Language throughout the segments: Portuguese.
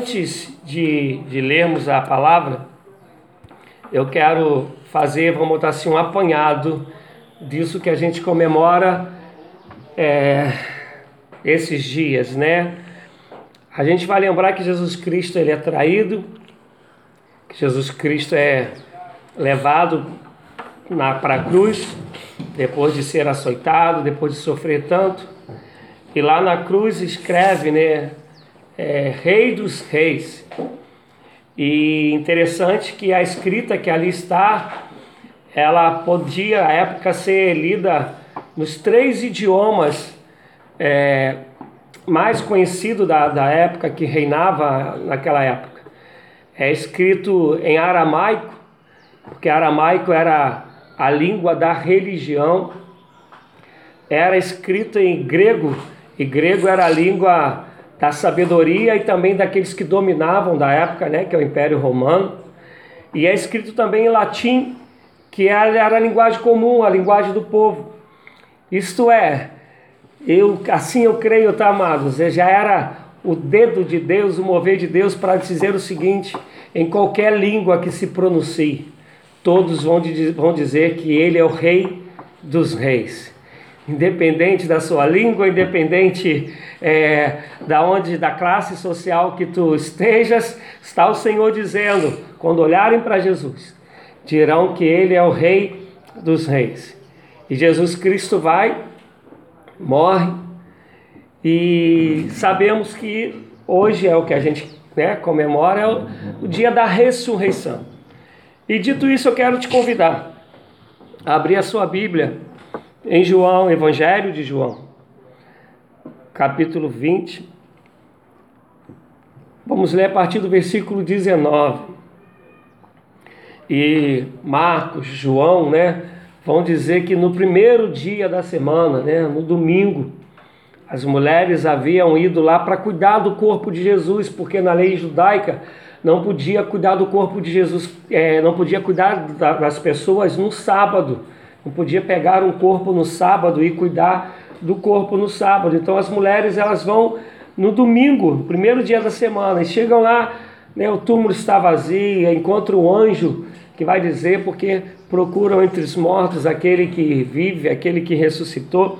Antes de, de lermos a palavra, eu quero fazer, vamos botar assim, um apanhado disso que a gente comemora é, esses dias, né? A gente vai lembrar que Jesus Cristo ele é traído, que Jesus Cristo é levado para a cruz, depois de ser açoitado, depois de sofrer tanto. E lá na cruz escreve, né? É, Rei dos Reis. E interessante que a escrita que ali está, ela podia, à época, ser lida nos três idiomas é, mais conhecidos da, da época que reinava naquela época. É escrito em aramaico, porque aramaico era a língua da religião, era escrito em grego, e grego era a língua da sabedoria e também daqueles que dominavam da época, né, que é o Império Romano. E é escrito também em latim, que era a linguagem comum, a linguagem do povo. Isto é, eu assim eu creio, tá, amados? Já era o dedo de Deus, o mover de Deus para dizer o seguinte: em qualquer língua que se pronuncie, todos vão, vão dizer que Ele é o Rei dos Reis independente da sua língua, independente é, da onde, da classe social que tu estejas, está o Senhor dizendo, quando olharem para Jesus, dirão que Ele é o Rei dos Reis. E Jesus Cristo vai, morre, e sabemos que hoje é o que a gente né, comemora, é o, o dia da ressurreição. E dito isso, eu quero te convidar a abrir a sua Bíblia em João, Evangelho de João, capítulo 20, vamos ler a partir do versículo 19. E Marcos, João, né, vão dizer que no primeiro dia da semana, né, no domingo, as mulheres haviam ido lá para cuidar do corpo de Jesus, porque na lei judaica não podia cuidar do corpo de Jesus, é, não podia cuidar das pessoas no sábado não podia pegar um corpo no sábado e cuidar do corpo no sábado. Então as mulheres elas vão no domingo, primeiro dia da semana, e chegam lá, né, o túmulo está vazio, encontram o anjo que vai dizer porque procuram entre os mortos aquele que vive, aquele que ressuscitou.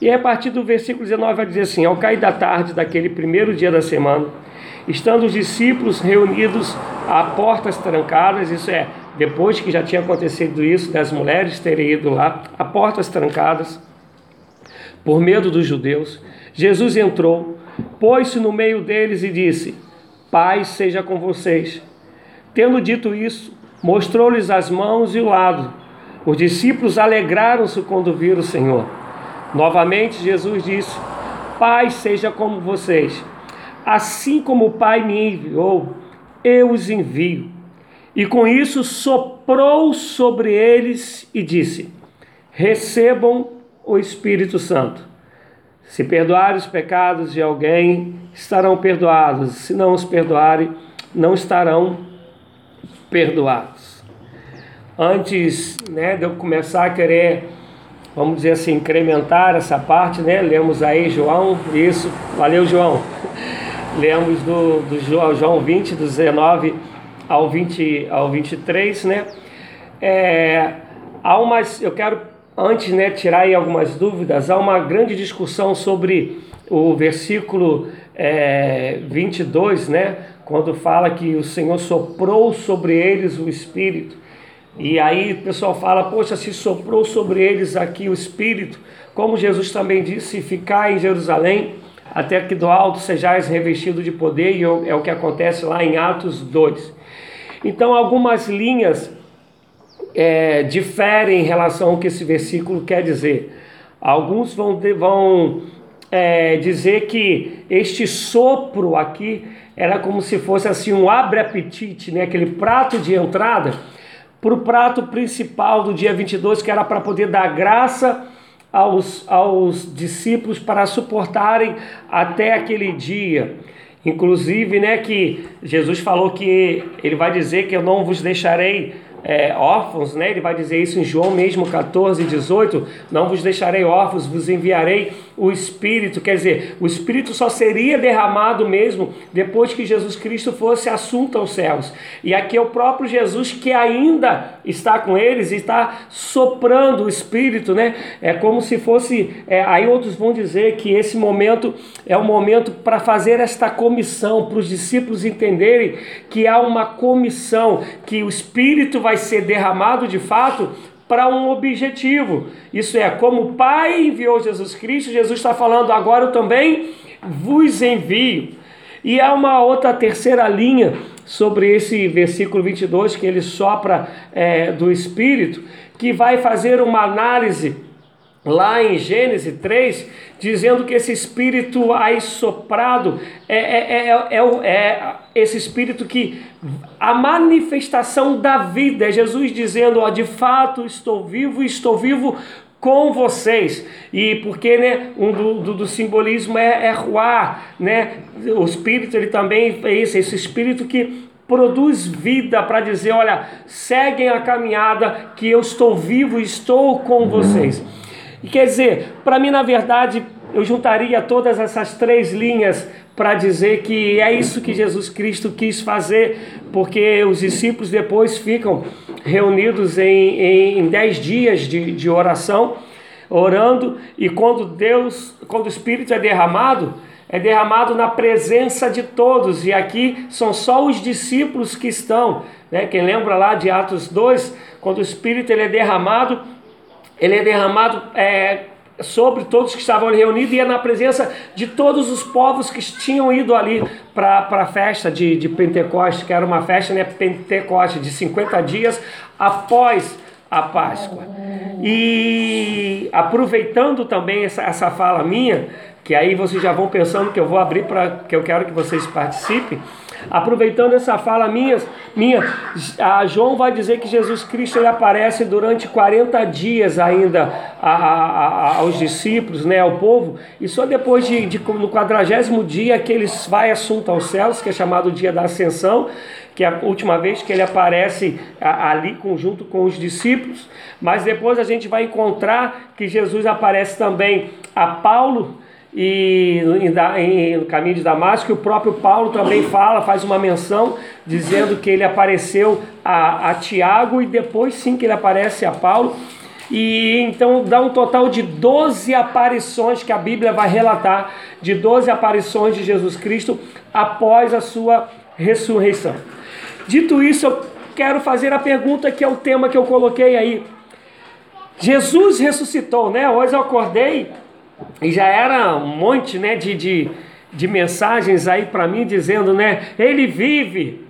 E a partir do versículo 19 vai dizer assim: Ao cair da tarde daquele primeiro dia da semana, estando os discípulos reunidos a portas trancadas, isso é, depois que já tinha acontecido isso, das mulheres terem ido lá, a portas trancadas, por medo dos judeus, Jesus entrou, pôs-se no meio deles e disse: Paz seja com vocês. Tendo dito isso, mostrou-lhes as mãos e o lado. Os discípulos alegraram-se quando viram o Senhor. Novamente, Jesus disse: Paz seja com vocês. Assim como o Pai me enviou, eu os envio. E com isso soprou sobre eles e disse: Recebam o Espírito Santo. Se perdoarem os pecados de alguém, estarão perdoados. Se não os perdoarem, não estarão perdoados. Antes né, de eu começar a querer, vamos dizer assim, incrementar essa parte, né? Lemos aí João, isso, valeu João. Lemos do, do João 20, do 19 ao, 20, ao 23, né? É, há umas, eu quero antes né, tirar aí algumas dúvidas, há uma grande discussão sobre o versículo é, 22, né? Quando fala que o Senhor soprou sobre eles o Espírito. E aí o pessoal fala, poxa, se soprou sobre eles aqui o Espírito, como Jesus também disse, ficar em Jerusalém até que do alto sejais revestido de poder, e é o que acontece lá em Atos 2. Então, algumas linhas é, diferem em relação ao que esse versículo quer dizer. Alguns vão, vão é, dizer que este sopro aqui era como se fosse assim um abre-apetite, né? aquele prato de entrada, para o prato principal do dia 22, que era para poder dar graça aos, aos discípulos para suportarem até aquele dia. Inclusive, né, que Jesus falou que ele vai dizer que eu não vos deixarei é, órfãos, né? Ele vai dizer isso em João mesmo 14, 18: Não vos deixarei órfãos, vos enviarei o Espírito. Quer dizer, o Espírito só seria derramado mesmo depois que Jesus Cristo fosse assunto aos céus. E aqui é o próprio Jesus que ainda está com eles e está soprando o Espírito, né? É como se fosse. É, aí outros vão dizer que esse momento é o momento para fazer esta comissão, para os discípulos entenderem que há uma comissão, que o Espírito vai ser derramado de fato para um objetivo. Isso é, como o Pai enviou Jesus Cristo, Jesus está falando agora eu também vos envio. E há uma outra terceira linha sobre esse versículo 22 que ele sopra é, do Espírito, que vai fazer uma análise lá em Gênesis 3, dizendo que esse espírito aí soprado é, é, é, é, é, esse espírito que a manifestação da vida, é Jesus dizendo, ó, de fato estou vivo, estou vivo com vocês. E porque né, um do, do, do simbolismo é, é ruar, né? O espírito ele também é isso, esse espírito que produz vida para dizer, olha, seguem a caminhada que eu estou vivo, estou com vocês. E quer dizer, para mim, na verdade, eu juntaria todas essas três linhas para dizer que é isso que Jesus Cristo quis fazer, porque os discípulos depois ficam reunidos em, em dez dias de, de oração, orando, e quando Deus, quando o Espírito é derramado, é derramado na presença de todos, e aqui são só os discípulos que estão. Né? Quem lembra lá de Atos 2, quando o Espírito ele é derramado, ele é derramado é, sobre todos que estavam reunidos e é na presença de todos os povos que tinham ido ali para a festa de, de Pentecostes, que era uma festa né, Pentecoste de 50 dias após a Páscoa. E aproveitando também essa, essa fala minha, que aí vocês já vão pensando que eu vou abrir para que eu quero que vocês participem. Aproveitando essa fala minha, minha João vai dizer que Jesus Cristo ele aparece durante 40 dias ainda a, a, a, aos discípulos, né, ao povo, e só depois de, de no quadragésimo dia que ele vai assunto aos céus, que é chamado o dia da ascensão, que é a última vez que ele aparece ali junto com os discípulos, mas depois a gente vai encontrar que Jesus aparece também a Paulo, e no caminho de Damasco, o próprio Paulo também fala, faz uma menção, dizendo que ele apareceu a, a Tiago e depois sim que ele aparece a Paulo. E então dá um total de 12 aparições que a Bíblia vai relatar, de 12 aparições de Jesus Cristo após a sua ressurreição. Dito isso, eu quero fazer a pergunta que é o tema que eu coloquei aí. Jesus ressuscitou, né? Hoje eu acordei e já era um monte né, de, de, de mensagens aí para mim dizendo, né? Ele vive,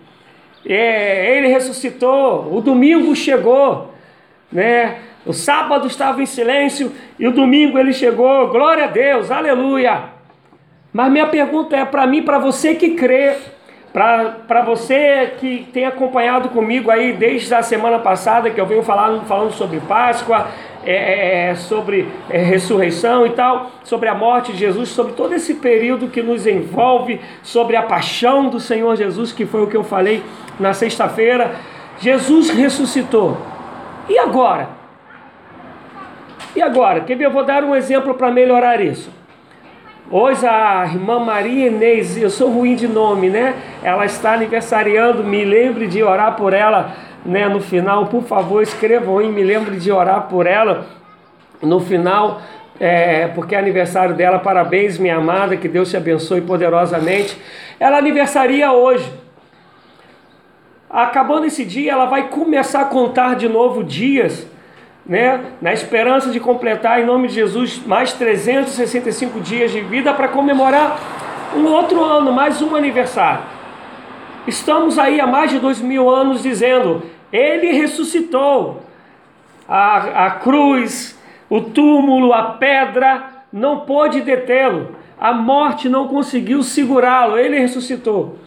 é, ele ressuscitou, o domingo chegou, né? O sábado estava em silêncio e o domingo ele chegou, glória a Deus, aleluia. Mas minha pergunta é para mim, para você que crê, para você que tem acompanhado comigo aí desde a semana passada, que eu venho falando, falando sobre Páscoa, é, é, é, sobre é, ressurreição e tal, sobre a morte de Jesus, sobre todo esse período que nos envolve, sobre a paixão do Senhor Jesus, que foi o que eu falei na sexta-feira. Jesus ressuscitou. E agora? E agora? Quer ver? Eu vou dar um exemplo para melhorar isso. Hoje a irmã Maria Inês, eu sou ruim de nome, né? Ela está aniversariando, me lembre de orar por ela né, no final, por favor, escrevam aí, me lembre de orar por ela no final, é, porque é aniversário dela. Parabéns, minha amada, que Deus te abençoe poderosamente. Ela aniversaria hoje. Acabando esse dia, ela vai começar a contar de novo dias, né, na esperança de completar, em nome de Jesus, mais 365 dias de vida para comemorar um outro ano, mais um aniversário. Estamos aí há mais de dois mil anos dizendo: Ele ressuscitou. A, a cruz, o túmulo, a pedra não pôde detê-lo. A morte não conseguiu segurá-lo. Ele ressuscitou.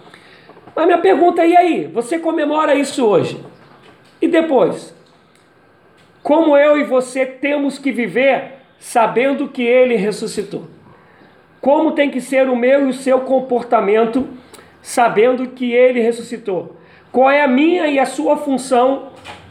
Mas minha pergunta é: e aí? Você comemora isso hoje? E depois? Como eu e você temos que viver sabendo que ele ressuscitou? Como tem que ser o meu e o seu comportamento? sabendo que ele ressuscitou. Qual é a minha e a sua função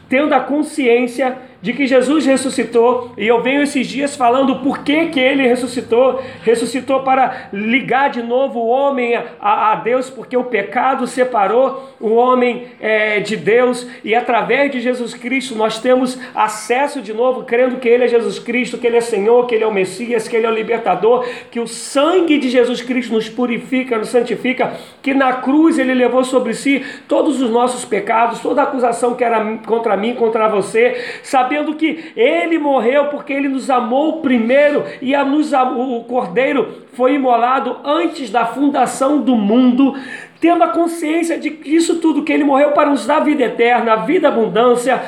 tendo a consciência de que Jesus ressuscitou, e eu venho esses dias falando por que, que ele ressuscitou. Ressuscitou para ligar de novo o homem a, a Deus, porque o pecado separou o homem é, de Deus, e através de Jesus Cristo nós temos acesso de novo, crendo que ele é Jesus Cristo, que ele é Senhor, que ele é o Messias, que ele é o libertador, que o sangue de Jesus Cristo nos purifica, nos santifica, que na cruz ele levou sobre si todos os nossos pecados, toda acusação que era contra mim, contra você, sabendo sabendo que ele morreu porque ele nos amou primeiro e a nos, o cordeiro foi imolado antes da fundação do mundo, tendo a consciência de isso tudo, que ele morreu para nos dar vida eterna, vida abundância,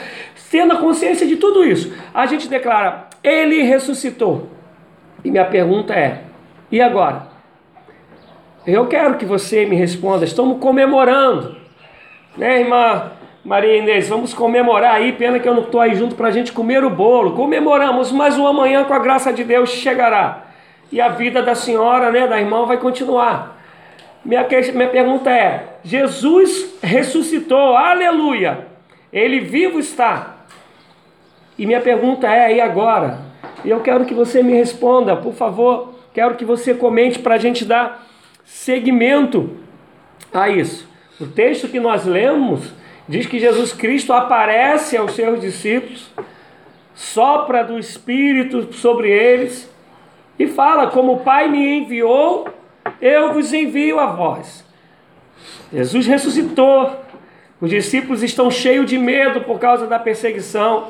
tendo a consciência de tudo isso, a gente declara: ele ressuscitou. E minha pergunta é: e agora? Eu quero que você me responda. Estamos comemorando, né, irmã? Maria Inês, vamos comemorar aí. Pena que eu não estou aí junto para a gente comer o bolo. Comemoramos, mas o amanhã, com a graça de Deus, chegará. E a vida da senhora, né, da irmã, vai continuar. Minha, minha pergunta é: Jesus ressuscitou, aleluia. Ele vivo está. E minha pergunta é: e agora? E eu quero que você me responda, por favor. Quero que você comente para a gente dar seguimento a isso. O texto que nós lemos Diz que Jesus Cristo aparece aos seus discípulos, sopra do Espírito sobre eles e fala: Como o Pai me enviou, eu vos envio a vós. Jesus ressuscitou. Os discípulos estão cheios de medo por causa da perseguição.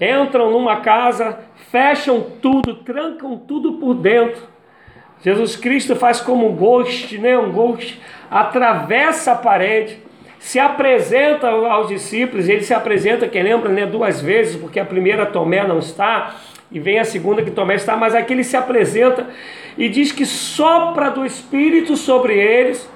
Entram numa casa, fecham tudo, trancam tudo por dentro. Jesus Cristo faz como um ghost, né? Um ghost atravessa a parede se apresenta aos discípulos, ele se apresenta, quem lembra, né, duas vezes, porque a primeira Tomé não está, e vem a segunda que Tomé está, mas aqui ele se apresenta e diz que sopra do Espírito sobre eles,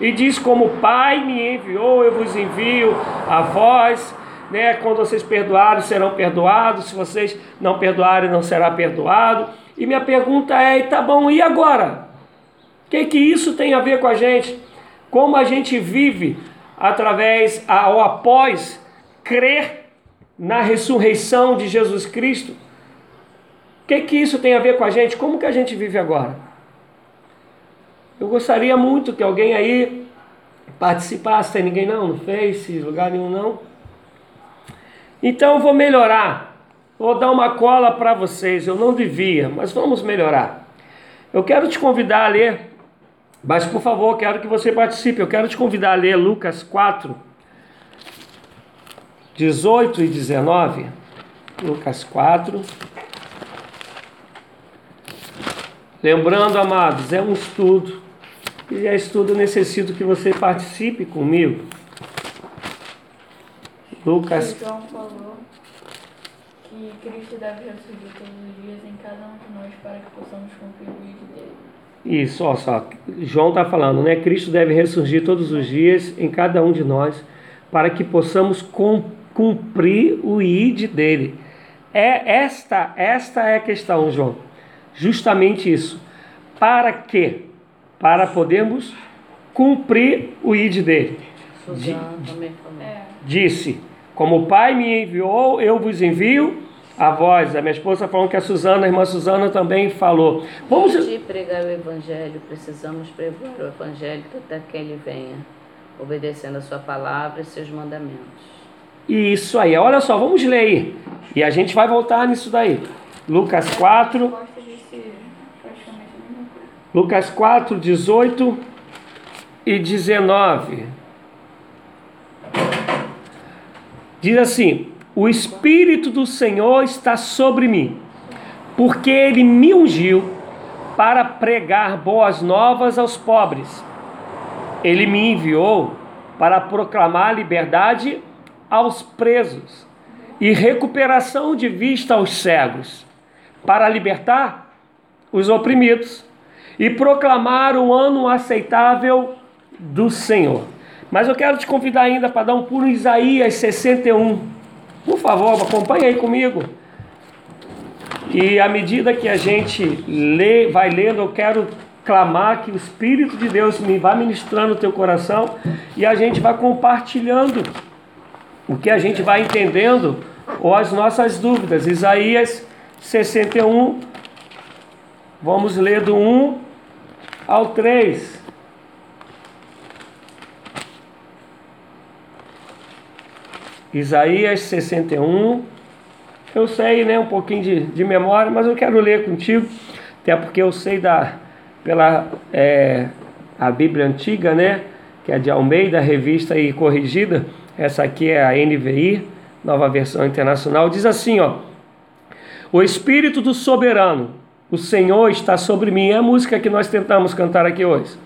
e diz: Como o Pai me enviou, eu vos envio a vós. Né? Quando vocês perdoarem, serão perdoados, se vocês não perdoarem, não será perdoado. E minha pergunta é: tá bom, e agora? O que, que isso tem a ver com a gente? Como a gente vive através ou após crer na ressurreição de Jesus Cristo. O que, que isso tem a ver com a gente? Como que a gente vive agora? Eu gostaria muito que alguém aí participasse. Tem ninguém não? No Face, lugar nenhum não? Então eu vou melhorar. Vou dar uma cola para vocês. Eu não devia, mas vamos melhorar. Eu quero te convidar a ler mas, por favor, quero que você participe. Eu quero te convidar a ler Lucas 4, 18 e 19. Lucas 4. Lembrando, amados, é um estudo. E é estudo, necessito que você participe comigo. Lucas. João falou que Cristo deve ressurgir todos os dias em cada um de nós para que possamos vídeo dele. Isso, ó, só. João está falando, né? Cristo deve ressurgir todos os dias em cada um de nós para que possamos cumprir o id dele. É esta, esta é a questão, João. Justamente isso. Para quê? Para podermos cumprir o id dele. Disse: Como o Pai me enviou, eu vos envio a voz. A minha esposa falou que a Suzana, a irmã Suzana também falou. Vamos de pregar o evangelho, precisamos pregar o evangelho até que ele venha, obedecendo a sua palavra e seus mandamentos. Isso aí. Olha só, vamos ler aí. E a gente vai voltar nisso daí. Lucas 4 Lucas 4, 18 e 19. Diz assim: o Espírito do Senhor está sobre mim, porque ele me ungiu para pregar boas novas aos pobres. Ele me enviou para proclamar liberdade aos presos e recuperação de vista aos cegos, para libertar os oprimidos e proclamar o ano aceitável do Senhor. Mas eu quero te convidar ainda para dar um pulo em Isaías 61. Por favor, acompanhe aí comigo. E à medida que a gente lê, vai lendo, eu quero clamar que o Espírito de Deus me vá ministrando o teu coração e a gente vai compartilhando o que a gente vai entendendo ou as nossas dúvidas. Isaías 61, vamos ler do 1 ao 3. Isaías 61. Eu sei, né, um pouquinho de, de memória, mas eu quero ler contigo, até porque eu sei da pela é, a Bíblia antiga, né, que é de Almeida, revista e corrigida. Essa aqui é a NVI, nova versão internacional. Diz assim, ó: O Espírito do Soberano, o Senhor está sobre mim. É a música que nós tentamos cantar aqui hoje.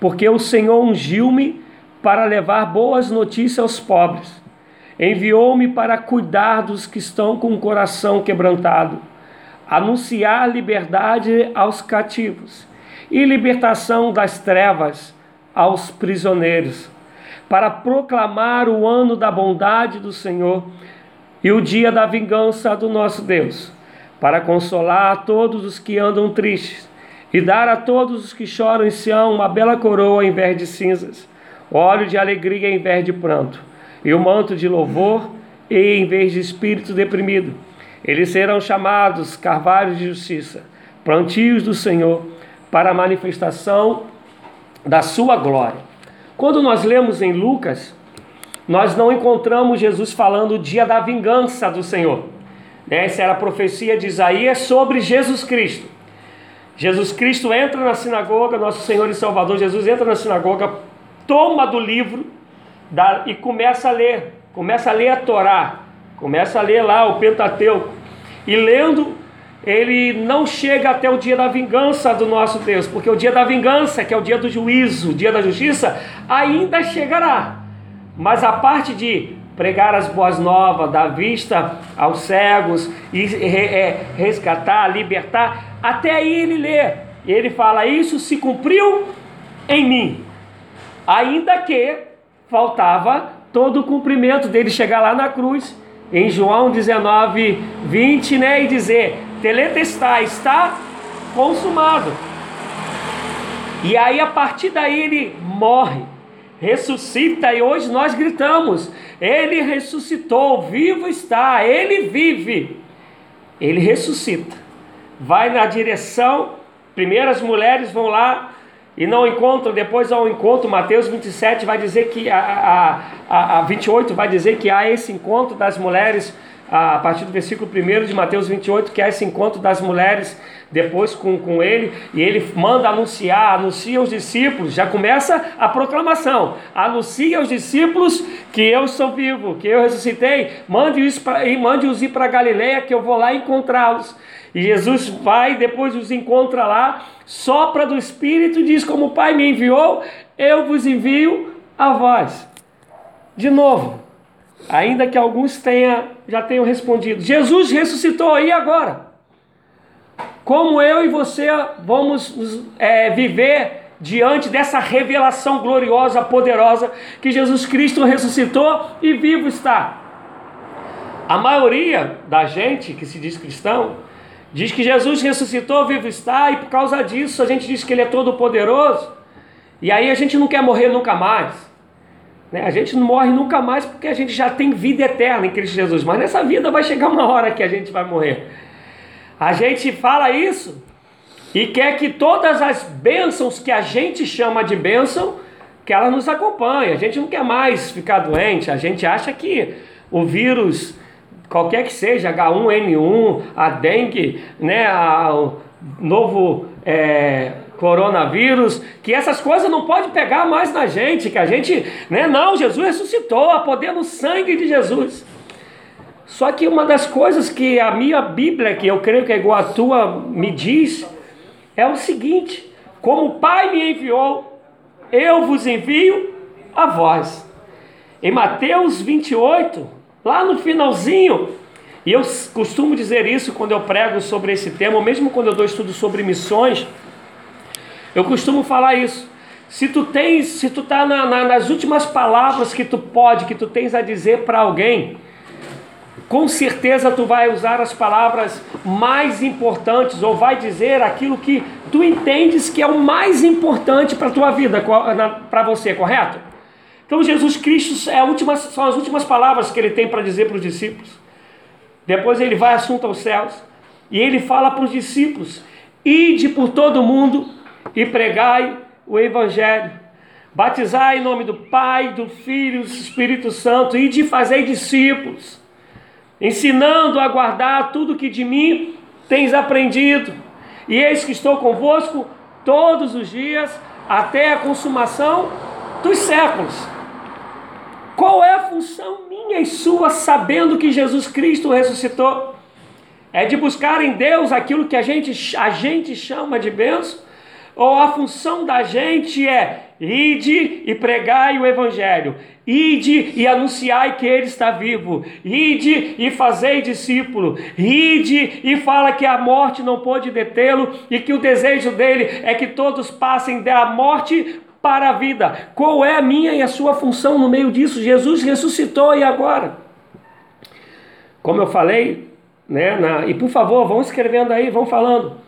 Porque o Senhor ungiu-me para levar boas notícias aos pobres Enviou-me para cuidar dos que estão com o coração quebrantado, anunciar liberdade aos cativos e libertação das trevas aos prisioneiros, para proclamar o ano da bondade do Senhor e o dia da vingança do nosso Deus, para consolar a todos os que andam tristes e dar a todos os que choram em Sião uma bela coroa em vez de cinzas, óleo de alegria em vez de pranto e o manto de louvor, e em vez de espírito deprimido. Eles serão chamados carvalhos de justiça, plantios do Senhor, para a manifestação da sua glória. Quando nós lemos em Lucas, nós não encontramos Jesus falando o dia da vingança do Senhor. Né? Essa era a profecia de Isaías sobre Jesus Cristo. Jesus Cristo entra na sinagoga, nosso Senhor e Salvador Jesus entra na sinagoga, toma do livro e começa a ler, começa a ler a Torá, começa a ler lá o Pentateuco, e lendo, ele não chega até o dia da vingança do nosso Deus, porque o dia da vingança, que é o dia do juízo, o dia da justiça, ainda chegará. Mas a parte de pregar as boas novas, dar vista aos cegos, e é, resgatar, libertar, até aí ele lê. E ele fala: Isso se cumpriu em mim. Ainda que faltava todo o cumprimento dele chegar lá na cruz, em João 19, 20, né, e dizer: Teletestai, está consumado. E aí, a partir daí, ele morre, ressuscita, e hoje nós gritamos: Ele ressuscitou, vivo está, ele vive. Ele ressuscita, vai na direção. Primeiras mulheres vão lá e não encontram, depois ao encontro, Mateus 27 vai dizer que, a, a, a 28 vai dizer que há esse encontro das mulheres, a partir do versículo 1 de Mateus 28, que há esse encontro das mulheres depois com, com ele, e ele manda anunciar, anuncia aos discípulos, já começa a proclamação, anuncia aos discípulos que eu sou vivo, que eu ressuscitei, mande-os mande ir para Galileia, que eu vou lá encontrá-los. E Jesus vai, depois os encontra lá, sopra do Espírito e diz: Como o Pai me enviou, eu vos envio a vós. De novo, ainda que alguns tenha, já tenham respondido: Jesus ressuscitou, e agora? Como eu e você vamos é, viver diante dessa revelação gloriosa, poderosa, que Jesus Cristo ressuscitou e vivo está? A maioria da gente que se diz cristão Diz que Jesus ressuscitou, vivo está, e por causa disso a gente diz que Ele é todo poderoso. E aí a gente não quer morrer nunca mais. Né? A gente não morre nunca mais porque a gente já tem vida eterna em Cristo Jesus. Mas nessa vida vai chegar uma hora que a gente vai morrer. A gente fala isso e quer que todas as bênçãos que a gente chama de bênção, que ela nos acompanhe. A gente não quer mais ficar doente. A gente acha que o vírus qualquer que seja, H1N1, a dengue, né, a, o novo é, coronavírus, que essas coisas não pode pegar mais na gente, que a gente, né, não, Jesus ressuscitou, a poder no sangue de Jesus. Só que uma das coisas que a minha Bíblia, que eu creio que é igual a tua, me diz, é o seguinte: como o Pai me enviou, eu vos envio a vós. Em Mateus 28, Lá no finalzinho, e eu costumo dizer isso quando eu prego sobre esse tema, ou mesmo quando eu dou estudo sobre missões, eu costumo falar isso. Se tu tens, se tu tá na, na, nas últimas palavras que tu pode, que tu tens a dizer para alguém, com certeza tu vai usar as palavras mais importantes ou vai dizer aquilo que tu entendes que é o mais importante para tua vida, para você, correto? Então Jesus Cristo é última, são as últimas palavras que ele tem para dizer para os discípulos. Depois ele vai assunto aos céus e ele fala para os discípulos: Ide por todo o mundo e pregai o Evangelho. Batizai em nome do Pai, do Filho e do Espírito Santo, e de fazer discípulos, ensinando a guardar tudo que de mim tens aprendido. E eis que estou convosco todos os dias, até a consumação dos séculos. Qual é a função minha e sua, sabendo que Jesus Cristo ressuscitou? É de buscar em Deus aquilo que a gente, a gente chama de bênção? Ou a função da gente é ide e pregai o evangelho, ide e anunciai que ele está vivo, ide e fazei discípulo, ide e fala que a morte não pode detê-lo e que o desejo dele é que todos passem da morte para a vida. Qual é a minha e a sua função no meio disso? Jesus ressuscitou e agora? Como eu falei, né, na, e por favor, vão escrevendo aí, vão falando.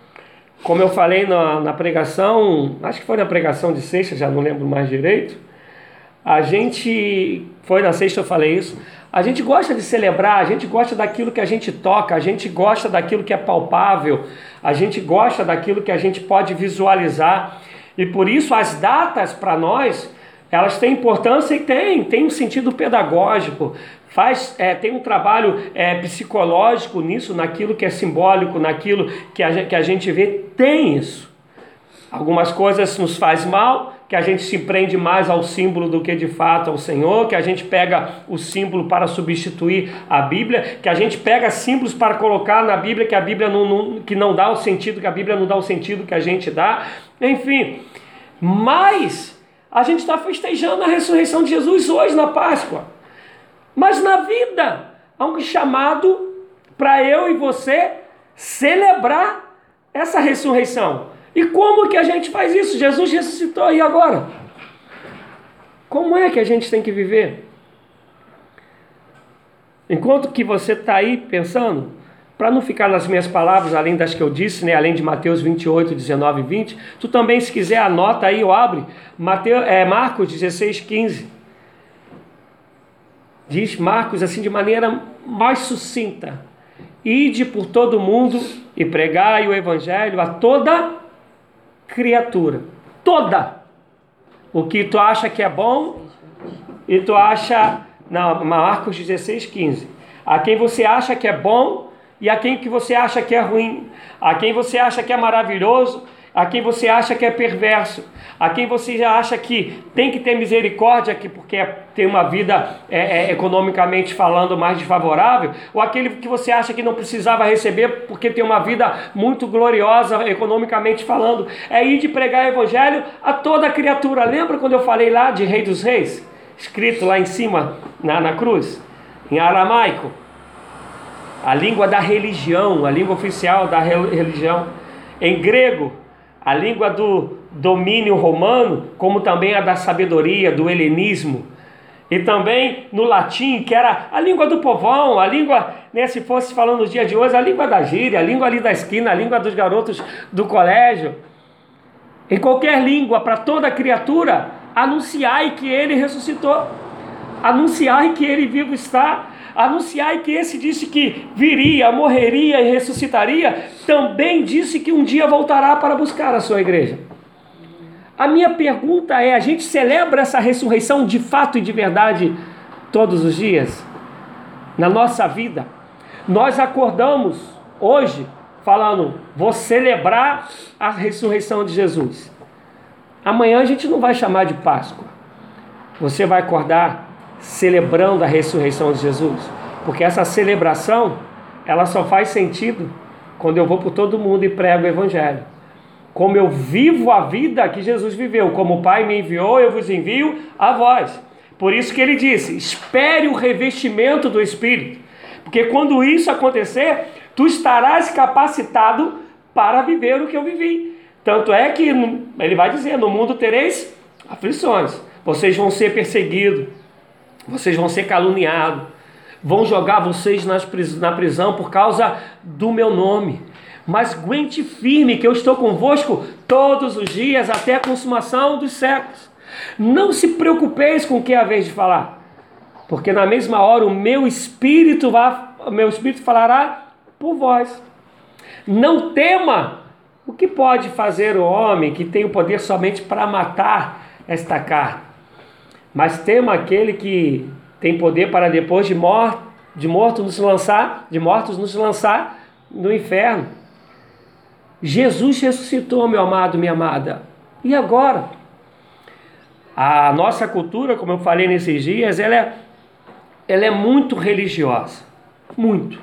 Como eu falei na, na pregação, acho que foi na pregação de sexta, já não lembro mais direito. A gente, foi na sexta eu falei isso, a gente gosta de celebrar, a gente gosta daquilo que a gente toca, a gente gosta daquilo que é palpável, a gente gosta daquilo que a gente pode visualizar. E por isso as datas para nós, elas têm importância e têm, tem um sentido pedagógico, faz é, tem um trabalho é, psicológico nisso, naquilo que é simbólico, naquilo que a, que a gente vê, tem isso. Algumas coisas nos faz mal, que a gente se prende mais ao símbolo do que de fato ao Senhor, que a gente pega o símbolo para substituir a Bíblia, que a gente pega símbolos para colocar na Bíblia que a Bíblia não, não, que não dá o sentido, que a Bíblia não dá o sentido que a gente dá, enfim. Mas a gente está festejando a ressurreição de Jesus hoje na Páscoa. Mas na vida há um chamado para eu e você celebrar essa ressurreição. E como que a gente faz isso? Jesus ressuscitou e agora? Como é que a gente tem que viver? Enquanto que você está aí pensando, para não ficar nas minhas palavras, além das que eu disse, né, além de Mateus 28, 19 e 20, tu também, se quiser, anota aí ou abre, Mateus, é, Marcos 16, 15. Diz Marcos assim de maneira mais sucinta: Ide por todo mundo e pregai o evangelho a toda criatura. Toda. O que tu acha que é bom e tu acha. Não, Marcos 16, 15. A quem você acha que é bom e a quem que você acha que é ruim. A quem você acha que é maravilhoso a quem você acha que é perverso, a quem você já acha que tem que ter misericórdia que porque tem uma vida é, é, economicamente falando mais desfavorável, ou aquele que você acha que não precisava receber porque tem uma vida muito gloriosa economicamente falando, é ir de pregar o evangelho a toda criatura. Lembra quando eu falei lá de Rei dos Reis, escrito lá em cima na, na cruz, em aramaico? A língua da religião, a língua oficial da religião. Em grego, a língua do domínio romano, como também a da sabedoria, do helenismo, e também no latim, que era a língua do povão, a língua, né, se fosse falando nos dias de hoje, a língua da gíria, a língua ali da esquina, a língua dos garotos do colégio. Em qualquer língua, para toda criatura, anunciai que ele ressuscitou, anunciai que ele vivo está, Anunciai que esse disse que viria, morreria e ressuscitaria, também disse que um dia voltará para buscar a sua igreja. A minha pergunta é: a gente celebra essa ressurreição de fato e de verdade todos os dias? Na nossa vida? Nós acordamos hoje falando, vou celebrar a ressurreição de Jesus. Amanhã a gente não vai chamar de Páscoa. Você vai acordar celebrando a ressurreição de Jesus, porque essa celebração ela só faz sentido quando eu vou por todo mundo e prego o evangelho. Como eu vivo a vida que Jesus viveu, como o Pai me enviou, eu vos envio a vós. Por isso que ele disse: espere o revestimento do Espírito, porque quando isso acontecer, tu estarás capacitado para viver o que eu vivi. Tanto é que ele vai dizer: no mundo tereis aflições, vocês vão ser perseguidos, vocês vão ser caluniados, vão jogar vocês na prisão por causa do meu nome. Mas aguente firme que eu estou convosco todos os dias até a consumação dos séculos. Não se preocupeis com o que é a vez de falar, porque na mesma hora o meu espírito vai, meu espírito falará por vós. Não tema o que pode fazer o homem que tem o poder somente para matar esta carne, mas tema aquele que tem poder para depois de de morto nos lançar, de mortos nos lançar no inferno. Jesus ressuscitou, meu amado, minha amada. E agora? A nossa cultura, como eu falei nesses dias, ela é, ela é muito religiosa. Muito.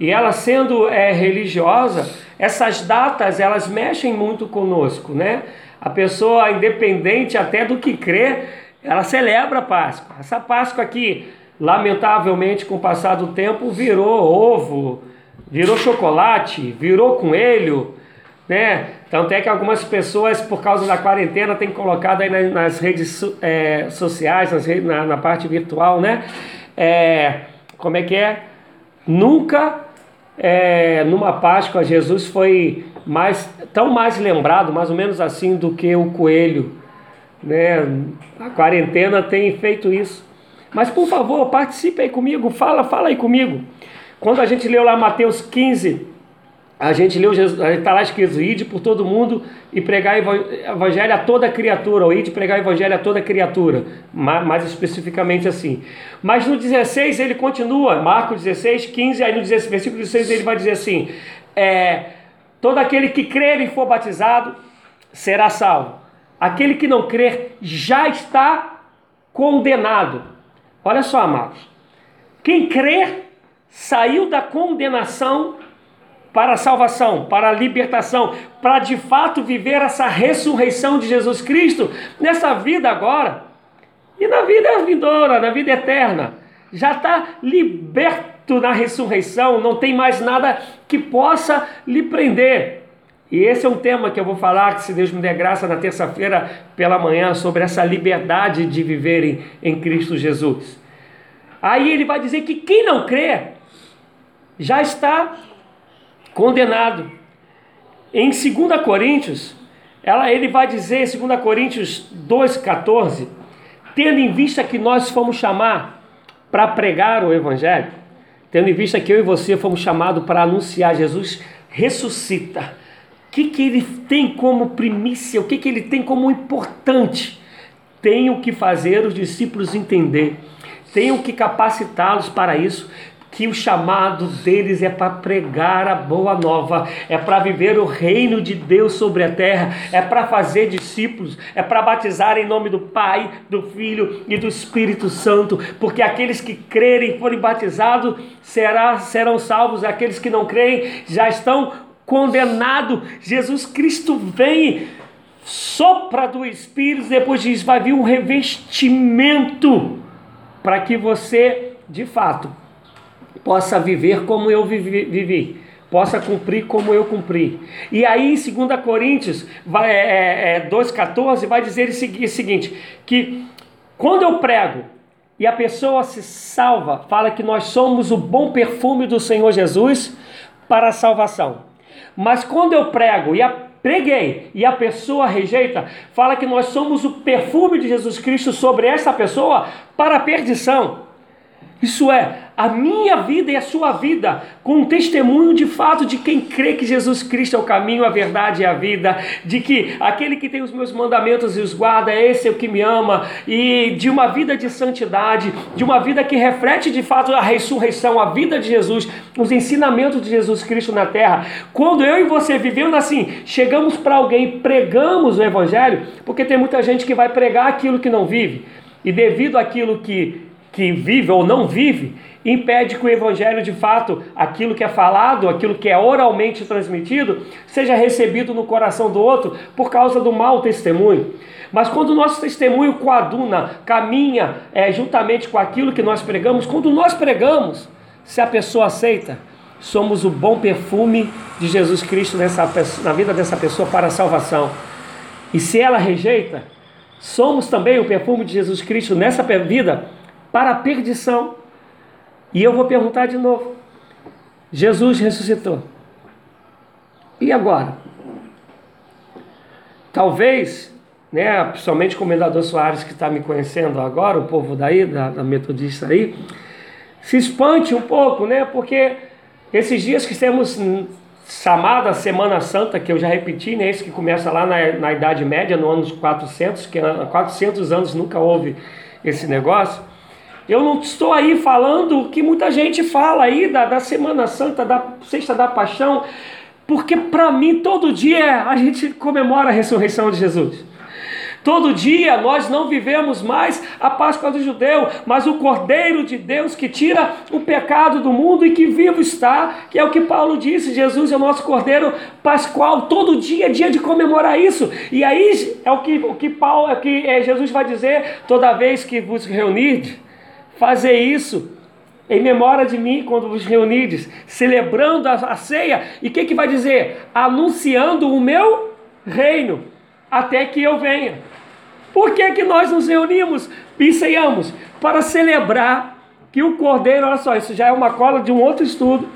E ela sendo é, religiosa, essas datas elas mexem muito conosco, né? A pessoa, independente até do que crê, ela celebra a Páscoa. Essa Páscoa aqui, lamentavelmente, com o passar do tempo, virou ovo, virou chocolate, virou coelho, né? Tanto é que algumas pessoas, por causa da quarentena, têm colocado aí nas, redes é, sociais, nas redes, na, na, parte virtual, né? É, como é que é? Nunca é, numa Páscoa Jesus foi mais tão mais lembrado, mais ou menos assim, do que o coelho, né? A quarentena tem feito isso. Mas por favor, participe aí comigo, fala, fala aí comigo. Quando a gente leu lá Mateus 15, a gente leu, está lá escrito, ide por todo mundo e pregar evangelho a toda criatura, ou ide pregar evangelho a toda criatura, mais especificamente assim. Mas no 16 ele continua, Marcos 16, 15, aí no 16, versículo 16 ele vai dizer assim, é, todo aquele que crer e for batizado será salvo. Aquele que não crer já está condenado. Olha só, amados. Quem crer saiu da condenação para a salvação, para a libertação, para de fato viver essa ressurreição de Jesus Cristo nessa vida agora e na vida vindoura, na vida eterna. Já está liberto na ressurreição, não tem mais nada que possa lhe prender. E esse é um tema que eu vou falar, que se Deus me der graça, na terça-feira pela manhã, sobre essa liberdade de viver em, em Cristo Jesus. Aí ele vai dizer que quem não crê já está condenado. Em 2 Coríntios, ela, ele vai dizer, em 2 Coríntios 2,14, tendo em vista que nós fomos chamar para pregar o Evangelho, tendo em vista que eu e você fomos chamados para anunciar Jesus ressuscita. Que, que ele tem como primícia? O que, que ele tem como importante? Tenho que fazer os discípulos entender, tenho que capacitá-los para isso, que o chamado deles é para pregar a boa nova, é para viver o reino de Deus sobre a terra, é para fazer discípulos, é para batizar em nome do Pai, do Filho e do Espírito Santo, porque aqueles que crerem e forem batizados será, serão salvos, aqueles que não creem já estão condenados. Jesus Cristo vem, sopra do Espírito, depois diz: vai vir um revestimento para que você, de fato, possa viver como eu vivi, vivi possa cumprir como eu cumpri. E aí em 2 Coríntios vai, é, é, 2,14 vai dizer o seguinte: que quando eu prego e a pessoa se salva, fala que nós somos o bom perfume do Senhor Jesus para a salvação. Mas quando eu prego e a preguei e a pessoa rejeita, fala que nós somos o perfume de Jesus Cristo sobre essa pessoa para a perdição. Isso é, a minha vida e a sua vida, com um testemunho de fato de quem crê que Jesus Cristo é o caminho, a verdade e a vida, de que aquele que tem os meus mandamentos e os guarda, esse é o que me ama, e de uma vida de santidade, de uma vida que reflete de fato a ressurreição, a vida de Jesus, os ensinamentos de Jesus Cristo na terra. Quando eu e você vivendo assim, chegamos para alguém, pregamos o Evangelho, porque tem muita gente que vai pregar aquilo que não vive, e devido àquilo que que vive ou não vive, impede que o evangelho de fato, aquilo que é falado, aquilo que é oralmente transmitido, seja recebido no coração do outro por causa do mau testemunho. Mas quando o nosso testemunho coaduna, caminha é, juntamente com aquilo que nós pregamos, quando nós pregamos, se a pessoa aceita, somos o bom perfume de Jesus Cristo nessa, na vida dessa pessoa para a salvação. E se ela rejeita, somos também o perfume de Jesus Cristo nessa vida para a perdição. E eu vou perguntar de novo: Jesus ressuscitou. E agora? Talvez né, principalmente o comendador Soares que está me conhecendo agora, o povo daí, da, da metodista aí, se espante um pouco, né, porque esses dias que temos chamada Semana Santa, que eu já repeti, né, esse que começa lá na, na Idade Média, no ano 400, que há 400 anos nunca houve esse negócio, eu não estou aí falando o que muita gente fala aí da, da Semana Santa, da Sexta da Paixão, porque para mim todo dia a gente comemora a ressurreição de Jesus. Todo dia nós não vivemos mais a Páscoa do judeu, mas o Cordeiro de Deus que tira o pecado do mundo e que vivo está, que é o que Paulo disse: Jesus é o nosso Cordeiro Pascual. Todo dia é dia de comemorar isso. E aí é o que, o que, Paulo, é que é, Jesus vai dizer: toda vez que vos reunir, fazer isso em memória de mim quando vos reunides, celebrando a, ceia. E o que, que vai dizer? Anunciando o meu reino, até que eu venha. Por que, que nós nos reunimos e ceiamos? Para celebrar que o Cordeiro, olha só, isso já é uma cola de um outro estudo,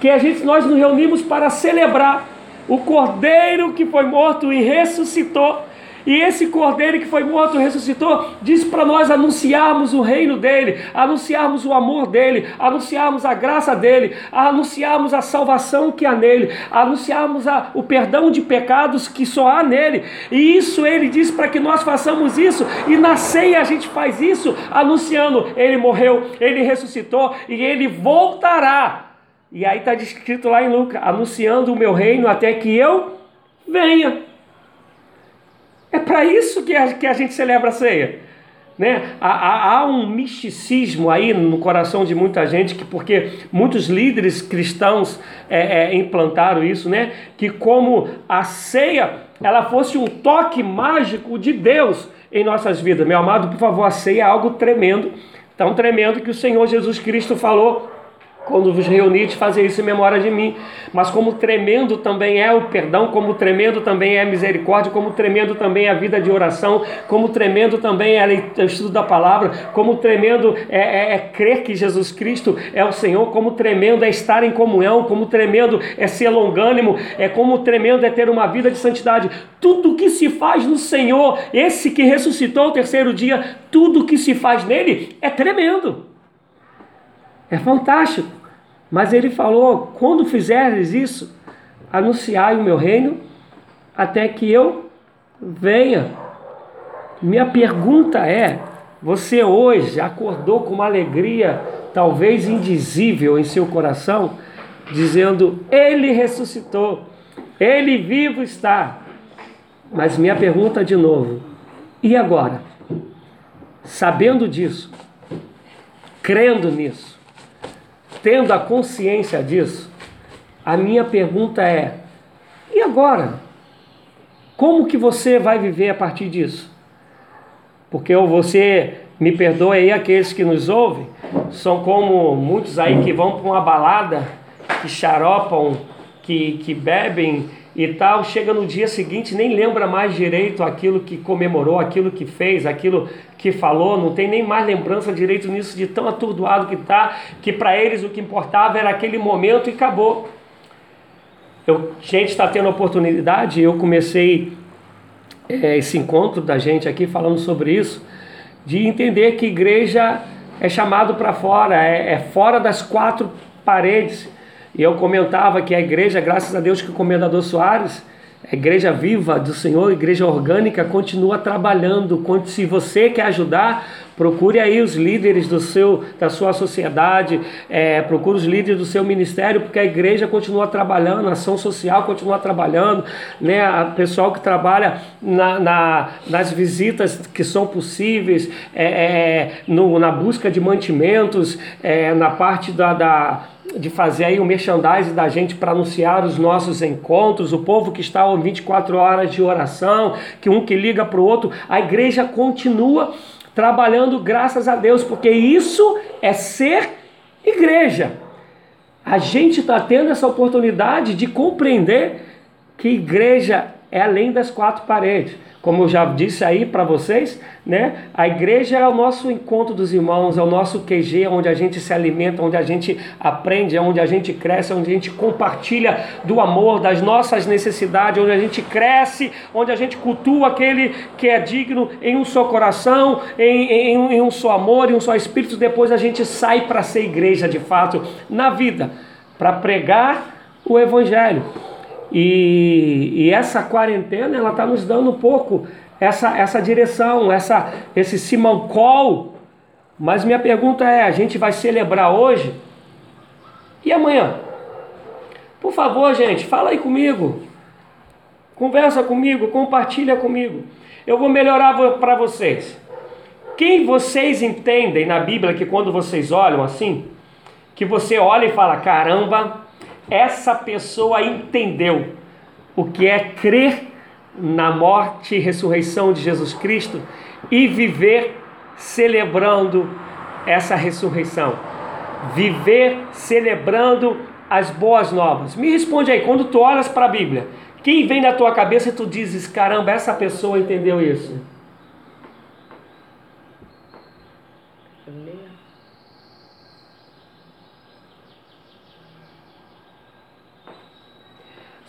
que a gente, nós nos reunimos para celebrar o Cordeiro que foi morto e ressuscitou e esse cordeiro que foi morto ressuscitou, diz para nós anunciarmos o reino dele, anunciarmos o amor dele, anunciarmos a graça dele, anunciarmos a salvação que há nele, anunciarmos a, o perdão de pecados que só há nele. E isso ele diz para que nós façamos isso, e na ceia a gente faz isso, anunciando: ele morreu, ele ressuscitou e ele voltará. E aí está descrito lá em Lucas: anunciando o meu reino até que eu venha. É para isso que a, que a gente celebra a ceia. Né? Há, há, há, um misticismo aí no coração de muita gente, que porque muitos líderes cristãos é, é, implantaram isso, né? que como a ceia ela fosse um toque mágico de Deus em nossas vidas. Meu amado, por favor, a ceia é algo tremendo, tão tremendo que o Senhor Jesus Cristo falou quando vos reunides, fazer isso em memória de mim. Mas como tremendo também é o perdão, como tremendo também é a misericórdia, como tremendo também é a vida de oração, como tremendo também é o estudo da palavra, como tremendo é, é, é crer que Jesus Cristo é o Senhor, como tremendo é estar em comunhão, como tremendo é ser longânimo, é como tremendo é ter uma vida de santidade. Tudo que se faz no Senhor, esse que ressuscitou o terceiro dia, tudo que se faz nele é tremendo. É fantástico. Mas ele falou: quando fizeres isso, anunciai o meu reino até que eu venha. Minha pergunta é: você hoje acordou com uma alegria, talvez indizível em seu coração, dizendo: Ele ressuscitou, Ele vivo está. Mas minha pergunta de novo: e agora? Sabendo disso, crendo nisso, tendo a consciência disso, a minha pergunta é: e agora? Como que você vai viver a partir disso? Porque você, me perdoe aí aqueles que nos ouvem, são como muitos aí que vão para uma balada, que xaropam, que, que bebem e tal, chega no dia seguinte nem lembra mais direito aquilo que comemorou, aquilo que fez, aquilo que falou, não tem nem mais lembrança direito nisso de tão atordoado que está, que para eles o que importava era aquele momento e acabou. Eu, gente está tendo oportunidade, eu comecei é, esse encontro da gente aqui falando sobre isso, de entender que igreja é chamado para fora, é, é fora das quatro paredes e eu comentava que a igreja, graças a Deus que o comendador Soares, a igreja viva do Senhor, igreja orgânica, continua trabalhando. Se você quer ajudar, procure aí os líderes do seu, da sua sociedade, é, procure os líderes do seu ministério, porque a igreja continua trabalhando, a ação social continua trabalhando, né? a pessoal que trabalha na, na nas visitas que são possíveis, é, é, no, na busca de mantimentos, é, na parte da, da de fazer aí o merchandising da gente para anunciar os nossos encontros, o povo que está 24 horas de oração, que um que liga para o outro, a igreja continua trabalhando graças a Deus, porque isso é ser igreja. A gente está tendo essa oportunidade de compreender que igreja é além das quatro paredes. Como eu já disse aí para vocês, né? A igreja é o nosso encontro dos irmãos, é o nosso QG, onde a gente se alimenta, onde a gente aprende, é onde a gente cresce, onde a gente compartilha do amor, das nossas necessidades, onde a gente cresce, onde a gente cultua aquele que é digno em um só coração, em, em, em um só amor, em um só espírito. Depois a gente sai para ser igreja de fato na vida, para pregar o evangelho. E, e essa quarentena ela está nos dando um pouco essa, essa direção, essa, esse simancol. Mas minha pergunta é: a gente vai celebrar hoje e amanhã? Por favor, gente, fala aí comigo. Conversa comigo, compartilha comigo. Eu vou melhorar para vocês. Quem vocês entendem na Bíblia que quando vocês olham assim, que você olha e fala: caramba, essa pessoa entendeu o que é crer na morte e ressurreição de Jesus Cristo e viver celebrando essa ressurreição. Viver celebrando as boas novas. Me responde aí, quando tu olhas para a Bíblia, quem vem na tua cabeça e tu dizes, caramba, essa pessoa entendeu isso?